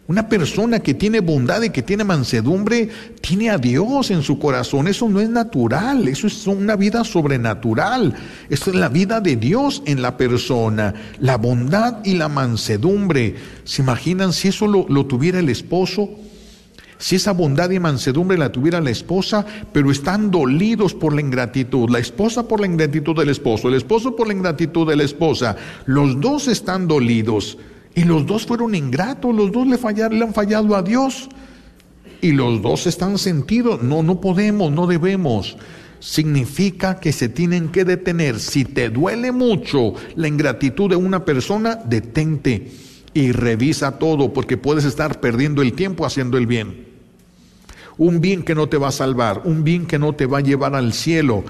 Una persona que tiene bondad y que tiene mansedumbre tiene a Dios en su corazón. Eso no es natural, eso es una vida sobrenatural. Eso es la vida de Dios en la persona. La bondad y la mansedumbre. ¿Se imaginan si eso lo, lo tuviera el esposo? Si esa bondad y mansedumbre la tuviera la esposa, pero están dolidos por la ingratitud, la esposa por la ingratitud del esposo, el esposo por la ingratitud de la esposa, los dos están dolidos. Y los dos fueron ingratos, los dos le, fallaron, le han fallado a Dios. Y los dos están sentidos. No, no podemos, no debemos. significa que se tienen que detener. Si te duele mucho la ingratitud de una persona, detente y revisa todo porque puedes estar perdiendo el tiempo haciendo el bien. Un bien que no te va a salvar, un bien que no te va a llevar al cielo.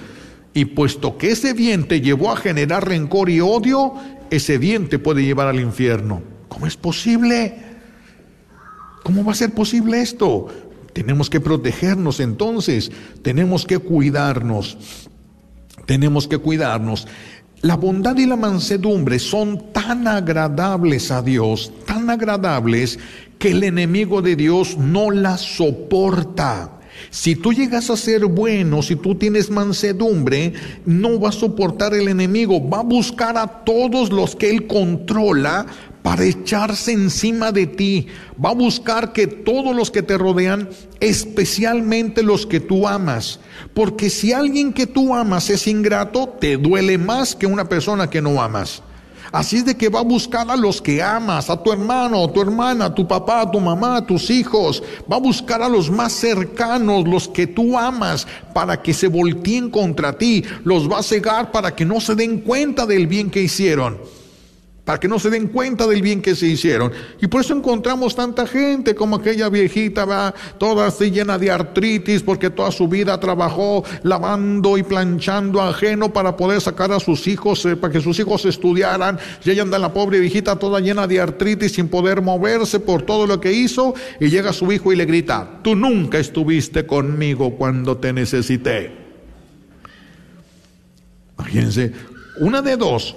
Y puesto que ese bien te llevó a generar rencor y odio, ese bien te puede llevar al infierno. ¿Cómo es posible? ¿Cómo va a ser posible esto? Tenemos que protegernos entonces, tenemos que cuidarnos, tenemos que cuidarnos. La bondad y la mansedumbre son tan agradables a Dios, tan agradables, que el enemigo de Dios no las soporta. Si tú llegas a ser bueno, si tú tienes mansedumbre, no va a soportar el enemigo, va a buscar a todos los que él controla para echarse encima de ti. Va a buscar que todos los que te rodean, especialmente los que tú amas. Porque si alguien que tú amas es ingrato, te duele más que una persona que no amas. Así es de que va a buscar a los que amas, a tu hermano, a tu hermana, a tu papá, a tu mamá, a tus hijos. Va a buscar a los más cercanos, los que tú amas, para que se volteen contra ti. Los va a cegar para que no se den cuenta del bien que hicieron para que no se den cuenta del bien que se hicieron. Y por eso encontramos tanta gente como aquella viejita, va toda así llena de artritis, porque toda su vida trabajó lavando y planchando ajeno para poder sacar a sus hijos, eh, para que sus hijos estudiaran. Y ella anda la pobre viejita toda llena de artritis, sin poder moverse por todo lo que hizo. Y llega su hijo y le grita, tú nunca estuviste conmigo cuando te necesité. Imagínense, una de dos,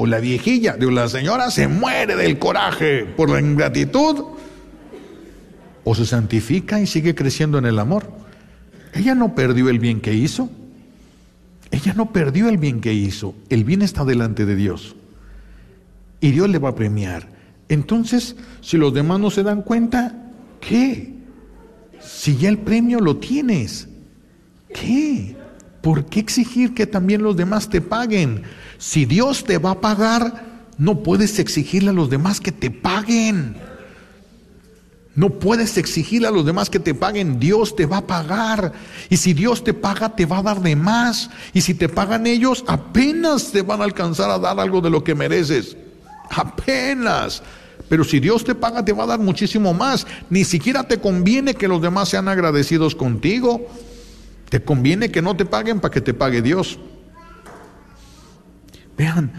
o la viejilla, de la señora se muere del coraje por la ingratitud, o se santifica y sigue creciendo en el amor. Ella no perdió el bien que hizo. Ella no perdió el bien que hizo. El bien está delante de Dios. Y Dios le va a premiar. Entonces, si los demás no se dan cuenta, ¿qué? Si ya el premio lo tienes, ¿qué? ¿Por qué exigir que también los demás te paguen? Si Dios te va a pagar, no puedes exigirle a los demás que te paguen. No puedes exigirle a los demás que te paguen, Dios te va a pagar. Y si Dios te paga, te va a dar de más. Y si te pagan ellos, apenas te van a alcanzar a dar algo de lo que mereces. Apenas. Pero si Dios te paga, te va a dar muchísimo más. Ni siquiera te conviene que los demás sean agradecidos contigo. Te conviene que no te paguen para que te pague Dios. Vean,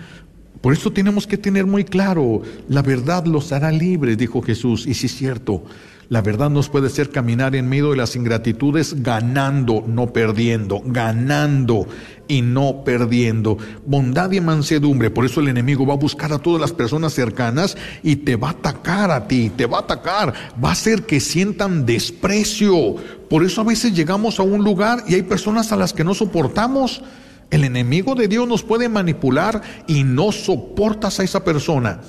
por eso tenemos que tener muy claro, la verdad los hará libres, dijo Jesús, y si es cierto, la verdad nos puede hacer caminar en medio de las ingratitudes ganando, no perdiendo, ganando y no perdiendo. Bondad y mansedumbre, por eso el enemigo va a buscar a todas las personas cercanas y te va a atacar a ti, te va a atacar, va a hacer que sientan desprecio. Por eso a veces llegamos a un lugar y hay personas a las que no soportamos. El enemigo de Dios nos puede manipular y no soportas a esa persona.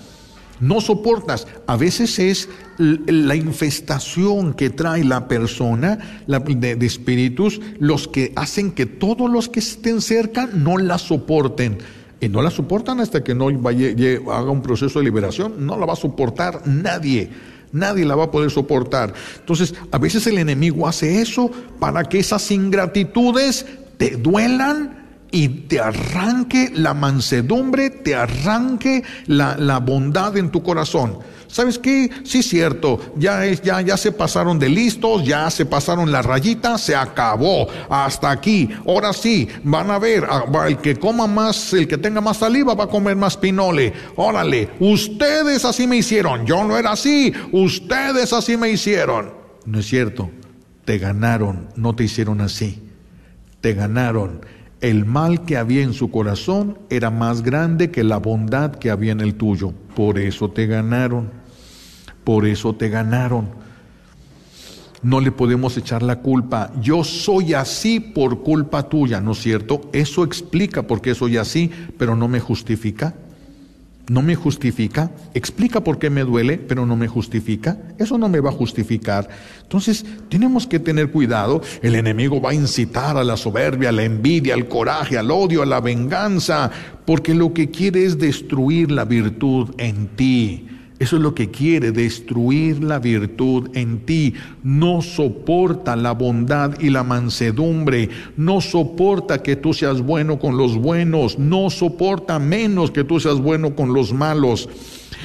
No soportas. A veces es la infestación que trae la persona de, espíritus los que hacen que todos los que estén cerca no la soporten. Y no la soportan hasta que no haga un proceso de liberación. No la va a soportar nadie. Nadie la va a poder soportar. Entonces, a veces el enemigo hace eso para que esas ingratitudes te duelan y te arranque la mansedumbre, te arranque la, bondad en tu corazón. ¿Sabes qué? Sí, cierto, ya, es, ya, ya se pasaron de listos, ya se pasaron la rayita, se acabó, hasta aquí. Ahora sí, van a ver, ah, el que coma más, el que tenga más saliva va a comer más pinole. Órale, ustedes así me hicieron, yo no era así, ustedes así me hicieron. No es cierto, te ganaron, no te hicieron así, te ganaron el mal que había en su corazón era más grande que la bondad que había en el tuyo. Por eso te ganaron. Por eso te ganaron. No le podemos echar la culpa. Yo soy así por culpa tuya, ¿no es cierto? Eso explica por qué soy así, pero no me justifica no me justifica, explica por qué me duele, pero no me justifica, eso no me va a justificar. Entonces, tenemos que tener cuidado, el enemigo va a incitar a la soberbia, a la envidia, al coraje, al odio, a la venganza, porque lo que quiere es destruir la virtud en ti. Eso es lo que quiere, destruir la virtud en ti. No soporta la bondad y la mansedumbre. No soporta que tú seas bueno con los buenos. No soporta menos que tú seas bueno con los malos.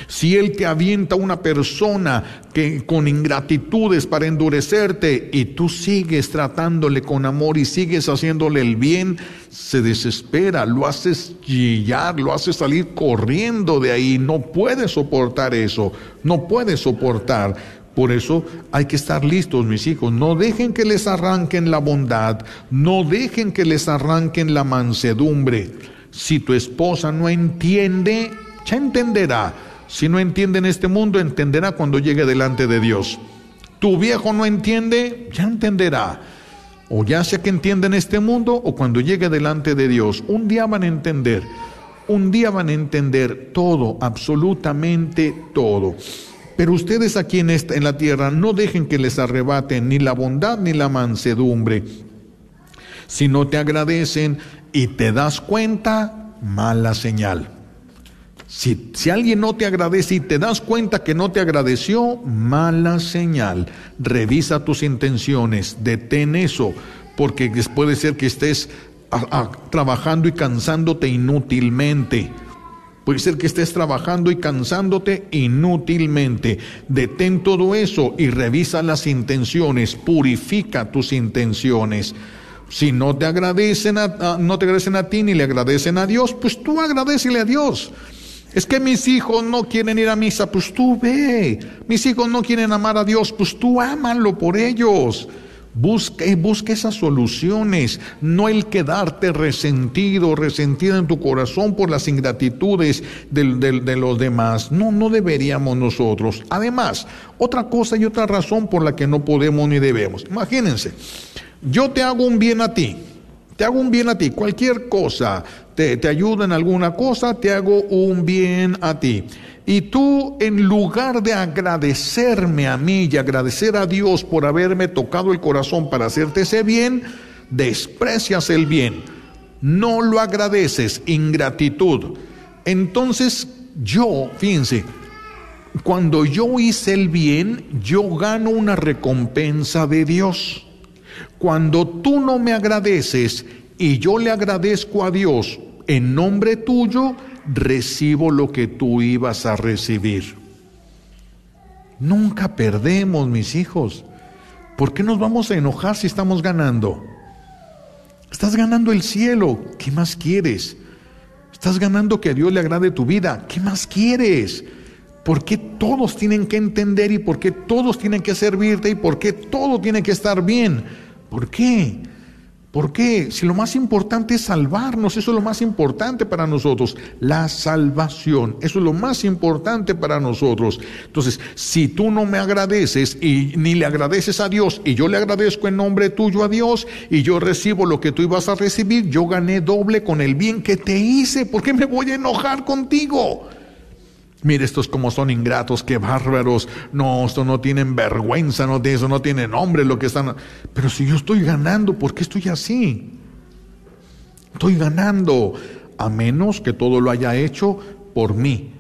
Si Él te avienta una persona que con ingratitudes para endurecerte y tú sigues tratándole con amor y sigues haciéndole el bien, se desespera, lo haces chillar, lo haces salir corriendo de ahí, no puede soportar eso, no puede soportar. Por eso hay que estar listos, mis hijos. No dejen que les arranquen la bondad, no dejen que les arranquen la mansedumbre. Si tu esposa no entiende, ya entenderá. Si no entiende en este mundo, entenderá cuando llegue delante de Dios. Tu viejo no entiende, ya entenderá. O ya sea que entiende en este mundo o cuando llegue delante de Dios. Un día van a entender. Un día van a entender todo, absolutamente todo. Pero ustedes aquí en, esta, en la tierra no dejen que les arrebaten ni la bondad ni la mansedumbre. Si no te agradecen y te das cuenta, mala señal. Si, alguien no te agradece y te das cuenta que no te agradeció, mala señal. Revisa tus intenciones, detén eso, porque puede ser que estés trabajando y cansándote inútilmente. Puede ser que estés trabajando y cansándote inútilmente. Detén todo eso y revisa las intenciones, purifica tus intenciones. Si no te agradecen a, no te agradecen a ti ni le agradecen a Dios, pues tú agradecele a Dios. Es que mis hijos no quieren ir a misa, pues tú ve. Mis hijos no quieren amar a Dios, pues tú ámalo por ellos. Busca, busca esas soluciones, no el quedarte resentido, resentido en tu corazón por las ingratitudes de, de los demás. No, no deberíamos nosotros. Además, otra cosa y otra razón por la que no podemos ni debemos. Imagínense, yo te hago un bien a ti, te hago un bien a ti, cualquier cosa, te, te ayuda en alguna cosa, te hago un bien a ti. Y tú, en lugar de agradecerme a mí y agradecer a Dios por haberme tocado el corazón para hacerte ese bien, desprecias el bien. No lo agradeces, ingratitud. Entonces, yo, fíjense, cuando yo hice el bien, yo gano una recompensa de Dios. Cuando tú no me agradeces y yo le agradezco a Dios en nombre tuyo, recibo lo que tú ibas a recibir. Nunca perdemos, mis hijos. ¿Por qué nos vamos a enojar si estamos ganando? Estás ganando el cielo. ¿Qué más quieres? Estás ganando que a Dios le agrade tu vida. ¿Qué más quieres? ¿Por qué todos tienen que entender y por qué todos tienen que servirte y por qué todo tiene que estar bien? ¿Por qué? ¿Por qué? Si lo más importante es salvarnos, eso es lo más importante para nosotros, la salvación, eso es lo más importante para nosotros. Entonces, si tú no me agradeces y ni le agradeces a Dios y yo le agradezco en nombre tuyo a Dios y yo recibo lo que tú ibas a recibir, yo gané doble con el bien que te hice, ¿por qué me voy a enojar contigo? Mire, estos como son ingratos, qué bárbaros. No, esto no tienen vergüenza, no eso no tiene nombre lo que están. Pero si yo estoy ganando, ¿por qué estoy así? Estoy ganando, a menos que todo lo haya hecho por mí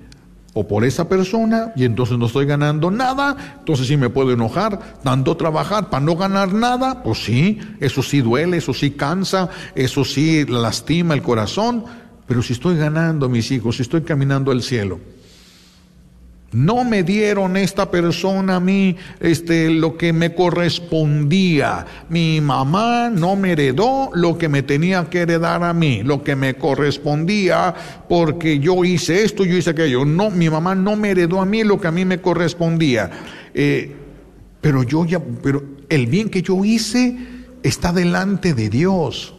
o por esa persona y entonces no estoy ganando nada, entonces sí me puedo enojar, dando trabajar para no ganar nada, pues sí, eso sí duele, eso sí cansa, eso sí lastima el corazón, pero si estoy ganando mis hijos, si estoy caminando al cielo, no me dieron esta persona a mí este, lo que me correspondía. Mi mamá no me heredó lo que me tenía que heredar a mí, lo que me correspondía porque yo hice esto, yo hice aquello. No, mi mamá no me heredó a mí lo que a mí me correspondía. Eh, pero yo ya, pero el bien que yo hice está delante de Dios.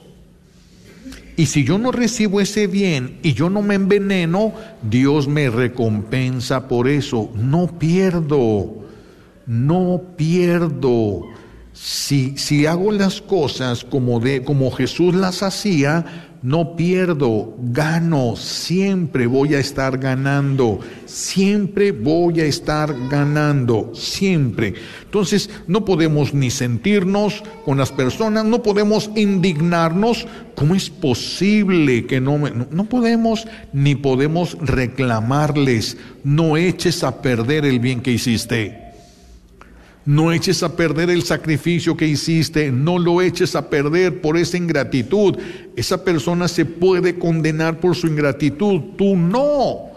Y si yo no recibo ese bien y yo no me enveneno, Dios me recompensa por eso. No pierdo, no pierdo. Si, si hago las cosas como, de, como Jesús las hacía, no pierdo, gano, siempre voy a estar ganando, siempre voy a estar ganando, siempre. Entonces, no podemos ni sentirnos con las personas, no podemos indignarnos. ¿Cómo es posible que no, no, no podemos ni podemos reclamarles, no eches a perder el bien que hiciste? No eches a perder el sacrificio que hiciste, no lo eches a perder por esa ingratitud. Esa persona se puede condenar por su ingratitud, tú no.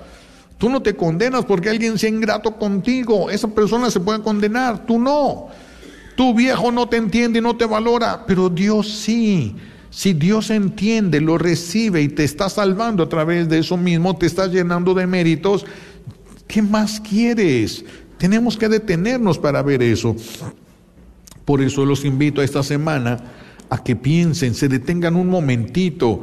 Tú no te condenas porque alguien sea ingrato contigo, esa persona se puede condenar, tú no. Tu viejo no te entiende y no te valora, pero Dios sí. Si Dios entiende, lo recibe y te está salvando a través de eso mismo, te está llenando de méritos, ¿qué más quieres? Tenemos que detenernos para ver eso. Por eso los invito a esta semana a que piensen, se detengan un momentito,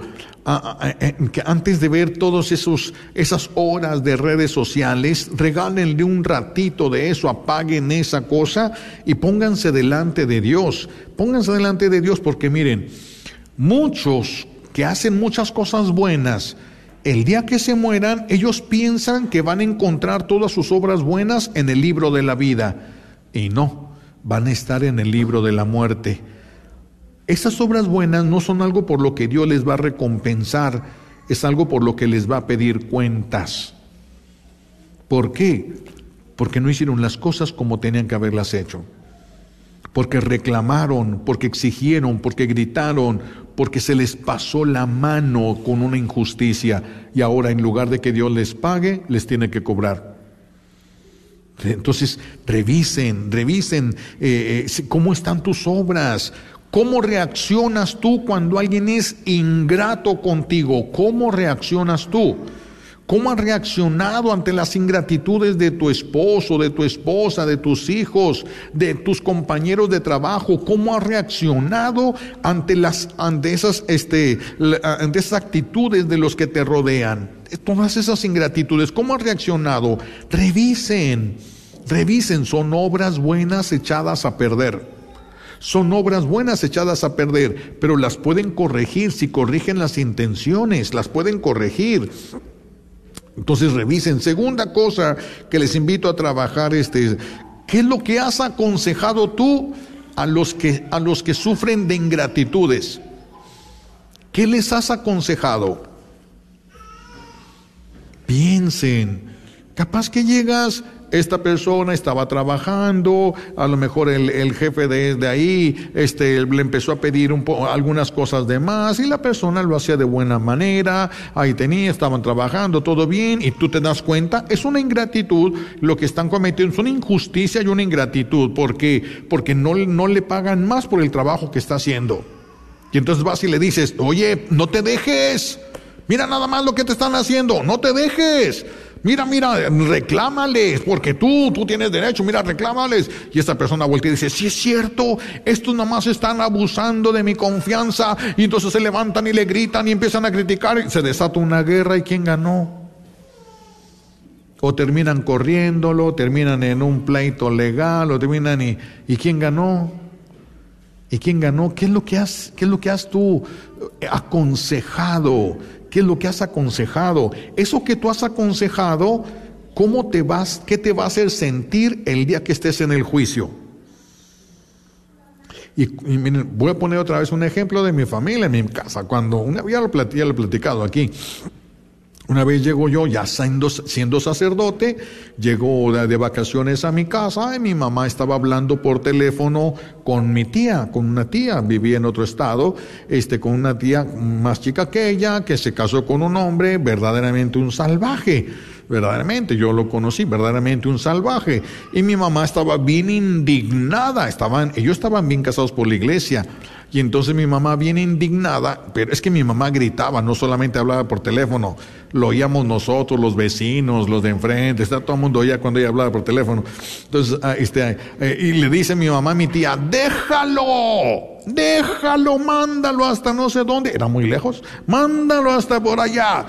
que antes de ver todas esas horas de redes sociales, regálenle un ratito de eso, apaguen esa cosa y pónganse delante de Dios. Pónganse delante de Dios porque miren, muchos que hacen muchas cosas buenas, el día que se mueran, ellos piensan que van a encontrar todas sus obras buenas en el libro de la vida. Y no, van a estar en el libro de la muerte. Esas obras buenas no son algo por lo que Dios les va a recompensar, es algo por lo que les va a pedir cuentas. ¿Por qué? Porque no hicieron las cosas como tenían que haberlas hecho. Porque reclamaron, porque exigieron, porque gritaron, porque se les pasó la mano con una injusticia y ahora en lugar de que Dios les pague, les tiene que cobrar. Entonces, revisen, revisen eh, eh, cómo están tus obras, cómo reaccionas tú cuando alguien es ingrato contigo, cómo reaccionas tú. ¿Cómo has reaccionado ante las ingratitudes de tu esposo, de tu esposa, de tus hijos, de tus compañeros de trabajo? ¿Cómo has reaccionado ante, las, ante, esas, este, ante esas actitudes de los que te rodean? Todas esas ingratitudes, ¿cómo has reaccionado? Revisen, revisen, son obras buenas echadas a perder. Son obras buenas echadas a perder, pero las pueden corregir si corrigen las intenciones, las pueden corregir. Entonces revisen. Segunda cosa que les invito a trabajar este ¿qué es lo que has aconsejado tú a los que a los que sufren de ingratitudes? ¿Qué les has aconsejado? Piensen. Capaz que llegas esta persona estaba trabajando, a lo mejor el, jefe de, ahí este, le empezó a pedir un algunas cosas de más y la persona lo hacía de buena manera, ahí tenía, estaban trabajando, todo bien, y tú te das cuenta, es una ingratitud, lo que están cometiendo es una injusticia y una ingratitud, ¿por qué? Porque no, no le pagan más por el trabajo que está haciendo. Y entonces vas y le dices, oye, no te dejes, mira nada más lo que te están haciendo, no te dejes. Mira, mira, reclámales, porque tú, tú tienes derecho, mira, reclámales. Y esta persona vuelve y dice, sí es cierto, estos nomás están abusando de mi confianza. Y entonces se levantan y le gritan y empiezan a criticar. Se desata una guerra y ¿quién ganó? O terminan corriéndolo, terminan en un pleito legal, o terminan y, ¿y quién ganó? ¿Y quién ganó? ¿Qué es lo que has, qué es lo que has tú aconsejado? ¿Qué es lo que has aconsejado? Eso que tú has aconsejado, ¿cómo te vas, qué te va a hacer sentir el día que estés en el juicio? Y, miren, voy a poner otra vez un ejemplo de mi familia, en mi casa. Cuando una ya lo, ya lo he platicado aquí. Una vez llego yo, ya siendo, siendo sacerdote, llego de, vacaciones a mi casa y mi mamá estaba hablando por teléfono con mi tía, con una tía, vivía en otro estado, este, con una tía más chica que ella, que se casó con un hombre verdaderamente un salvaje verdaderamente, yo lo conocí, verdaderamente un salvaje. Y mi mamá estaba bien indignada, estaban, ellos estaban bien casados por la iglesia. Y entonces mi mamá bien indignada, pero es que mi mamá gritaba, no solamente hablaba por teléfono, lo oíamos nosotros, los vecinos, los de enfrente, está todo el mundo oía cuando ella hablaba por teléfono. Entonces, ah, este, eh, y le dice mi mamá a mi tía, déjalo, déjalo, mándalo hasta no sé dónde, era muy lejos, mándalo hasta por allá.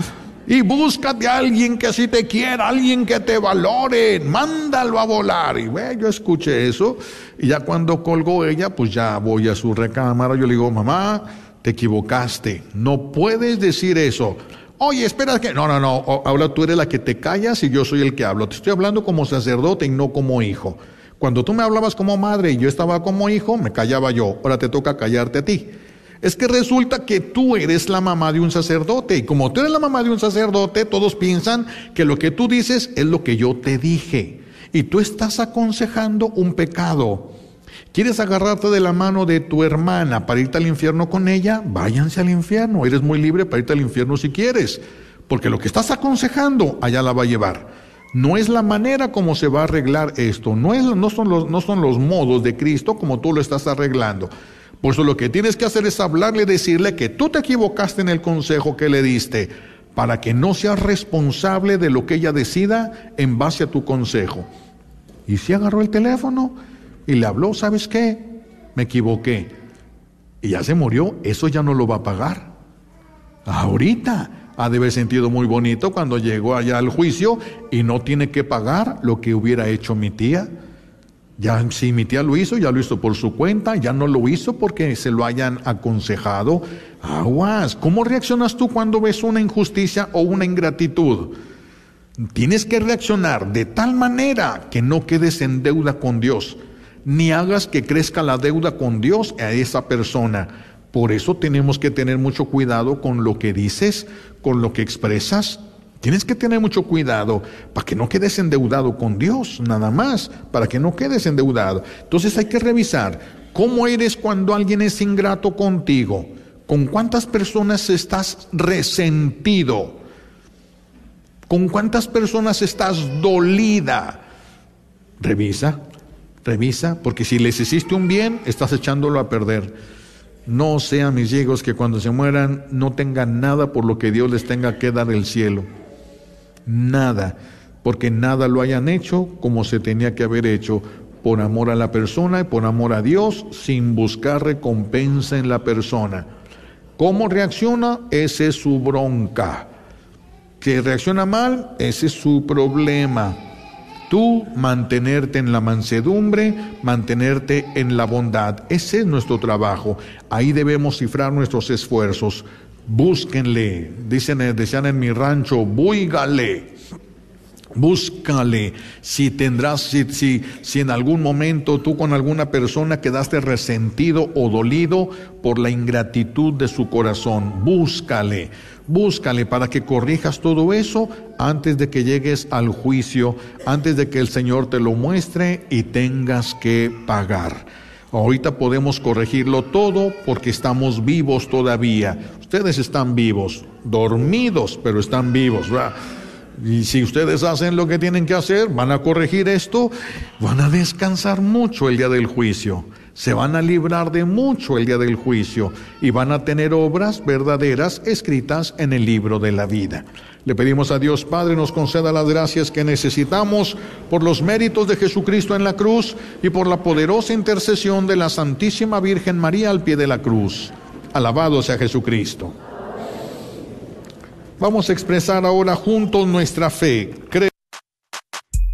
Y búscate a alguien que así te quiera, alguien que te valore, mándalo a volar. Y bueno, yo escuché eso y ya cuando colgó ella, pues ya voy a su recámara, yo le digo, mamá, te equivocaste, no puedes decir eso. Oye, espera que... No, no, no, ahora tú eres la que te callas y yo soy el que hablo. Te estoy hablando como sacerdote y no como hijo. Cuando tú me hablabas como madre y yo estaba como hijo, me callaba yo. Ahora te toca callarte a ti. Es que resulta que tú eres la mamá de un sacerdote y como tú eres la mamá de un sacerdote, todos piensan que lo que tú dices es lo que yo te dije. Y tú estás aconsejando un pecado. ¿Quieres agarrarte de la mano de tu hermana para irte al infierno con ella? Váyanse al infierno. Eres muy libre para irte al infierno si quieres. Porque lo que estás aconsejando, allá la va a llevar. No es la manera como se va a arreglar esto. No, es, no, son los, no son los modos de Cristo como tú lo estás arreglando. Por eso lo que tienes que hacer es hablarle, decirle que tú te equivocaste en el consejo que le diste, para que no seas responsable de lo que ella decida en base a tu consejo. Y si agarró el teléfono y le habló, ¿sabes qué? Me equivoqué. Y ya se murió, eso ya no lo va a pagar. Ahorita ha de haber sentido muy bonito cuando llegó allá al juicio y no tiene que pagar lo que hubiera hecho mi tía. Ya si mi tía lo hizo, ya lo hizo por su cuenta, ya no lo hizo porque se lo hayan aconsejado. Aguas, ¿cómo reaccionas tú cuando ves una injusticia o una ingratitud? Tienes que reaccionar de tal manera que no quedes en deuda con Dios, ni hagas que crezca la deuda con Dios a esa persona. Por eso tenemos que tener mucho cuidado con lo que dices, con lo que expresas, Tienes que tener mucho cuidado para que no quedes endeudado con Dios, nada más, para que no quedes endeudado. Entonces hay que revisar cómo eres cuando alguien es ingrato contigo, con cuántas personas estás resentido, con cuántas personas estás dolida. Revisa, revisa, porque si les hiciste un bien, estás echándolo a perder. No sean mis hijos que cuando se mueran no tengan nada por lo que Dios les tenga que dar el cielo nada, porque nada lo hayan hecho como se tenía que haber hecho, por amor a la persona y por amor a Dios, sin buscar recompensa en la persona. ¿Cómo reacciona? Ese es su bronca. Que reacciona mal, ese es su problema. Tú mantenerte en la mansedumbre, mantenerte en la bondad. Ese es nuestro trabajo. Ahí debemos cifrar nuestros esfuerzos búsquenle, dicen, eh, decían en mi rancho, búigale, búscale, si tendrás, si, si, si en algún momento tú con alguna persona quedaste resentido o dolido por la ingratitud de su corazón, búscale, búscale para que corrijas todo eso antes de que llegues al juicio, antes de que el Señor te lo muestre y tengas que pagar. Ahorita podemos corregirlo todo porque estamos vivos todavía. Ustedes están vivos, dormidos, pero están vivos. Y si ustedes hacen lo que tienen que hacer, van a corregir esto, van a descansar mucho el día del juicio. Se van a librar de mucho el día del juicio y van a tener obras verdaderas escritas en el libro de la vida. Le pedimos a Dios Padre nos conceda las gracias que necesitamos por los méritos de Jesucristo en la cruz y por la poderosa intercesión de la Santísima Virgen María al pie de la cruz. Alabado sea Jesucristo. Vamos a expresar ahora juntos nuestra fe.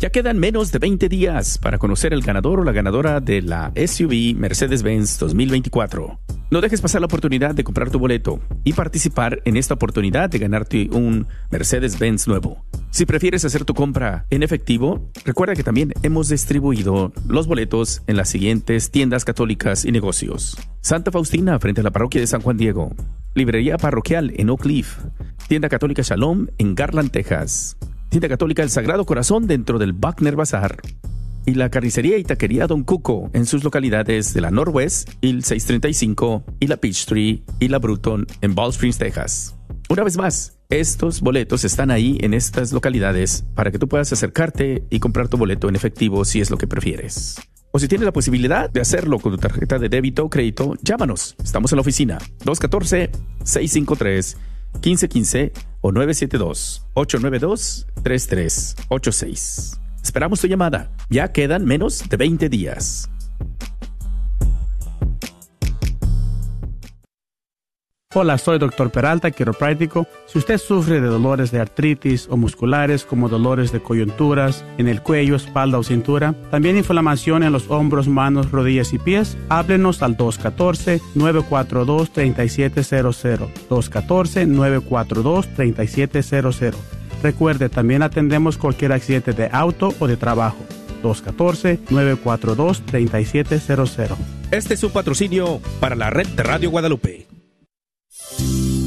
Ya quedan menos de 20 días para conocer el ganador o la ganadora de la SUV Mercedes-Benz 2024. No dejes pasar la oportunidad de comprar tu boleto y participar en esta oportunidad de ganarte un Mercedes-Benz nuevo. Si prefieres hacer tu compra en efectivo, recuerda que también hemos distribuido los boletos en las siguientes tiendas católicas y negocios. Santa Faustina frente a la parroquia de San Juan Diego. Librería parroquial en Oak Cliff. Tienda católica Shalom en Garland, Texas. Tienda católica El Sagrado Corazón dentro del Buckner Bazaar y la carnicería y taquería Don Cuco en sus localidades de la Northwest, el 635 y la Peachtree y la Bruton en Ball Springs, Texas. Una vez más, estos boletos están ahí en estas localidades para que tú puedas acercarte y comprar tu boleto en efectivo si es lo que prefieres. O si tienes la posibilidad de hacerlo con tu tarjeta de débito o crédito, llámanos. Estamos en la oficina 214-653-1515 o 972-892-3386. Esperamos tu llamada. Ya quedan menos de 20 días. Hola, soy Dr. Peralta, quiropráctico. Si usted sufre de dolores de artritis o musculares como dolores de coyunturas en el cuello, espalda o cintura, también inflamación en los hombros, manos, rodillas y pies, háblenos al 214-942-3700. 214-942-3700. Recuerde, también atendemos cualquier accidente de auto o de trabajo. 214-942-3700. Este es un patrocinio para la red de Radio Guadalupe.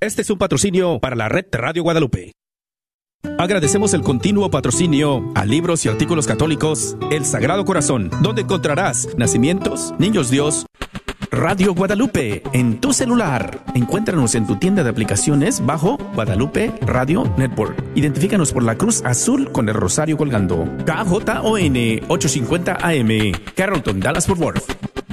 Este es un patrocinio para la red Radio Guadalupe. Agradecemos el continuo patrocinio a libros y artículos católicos El Sagrado Corazón, donde encontrarás nacimientos, niños Dios, Radio Guadalupe en tu celular. Encuéntranos en tu tienda de aplicaciones bajo Guadalupe Radio Network. Identifícanos por la cruz azul con el rosario colgando. KJON 850 AM, Carrollton, Dallas Fort Worth.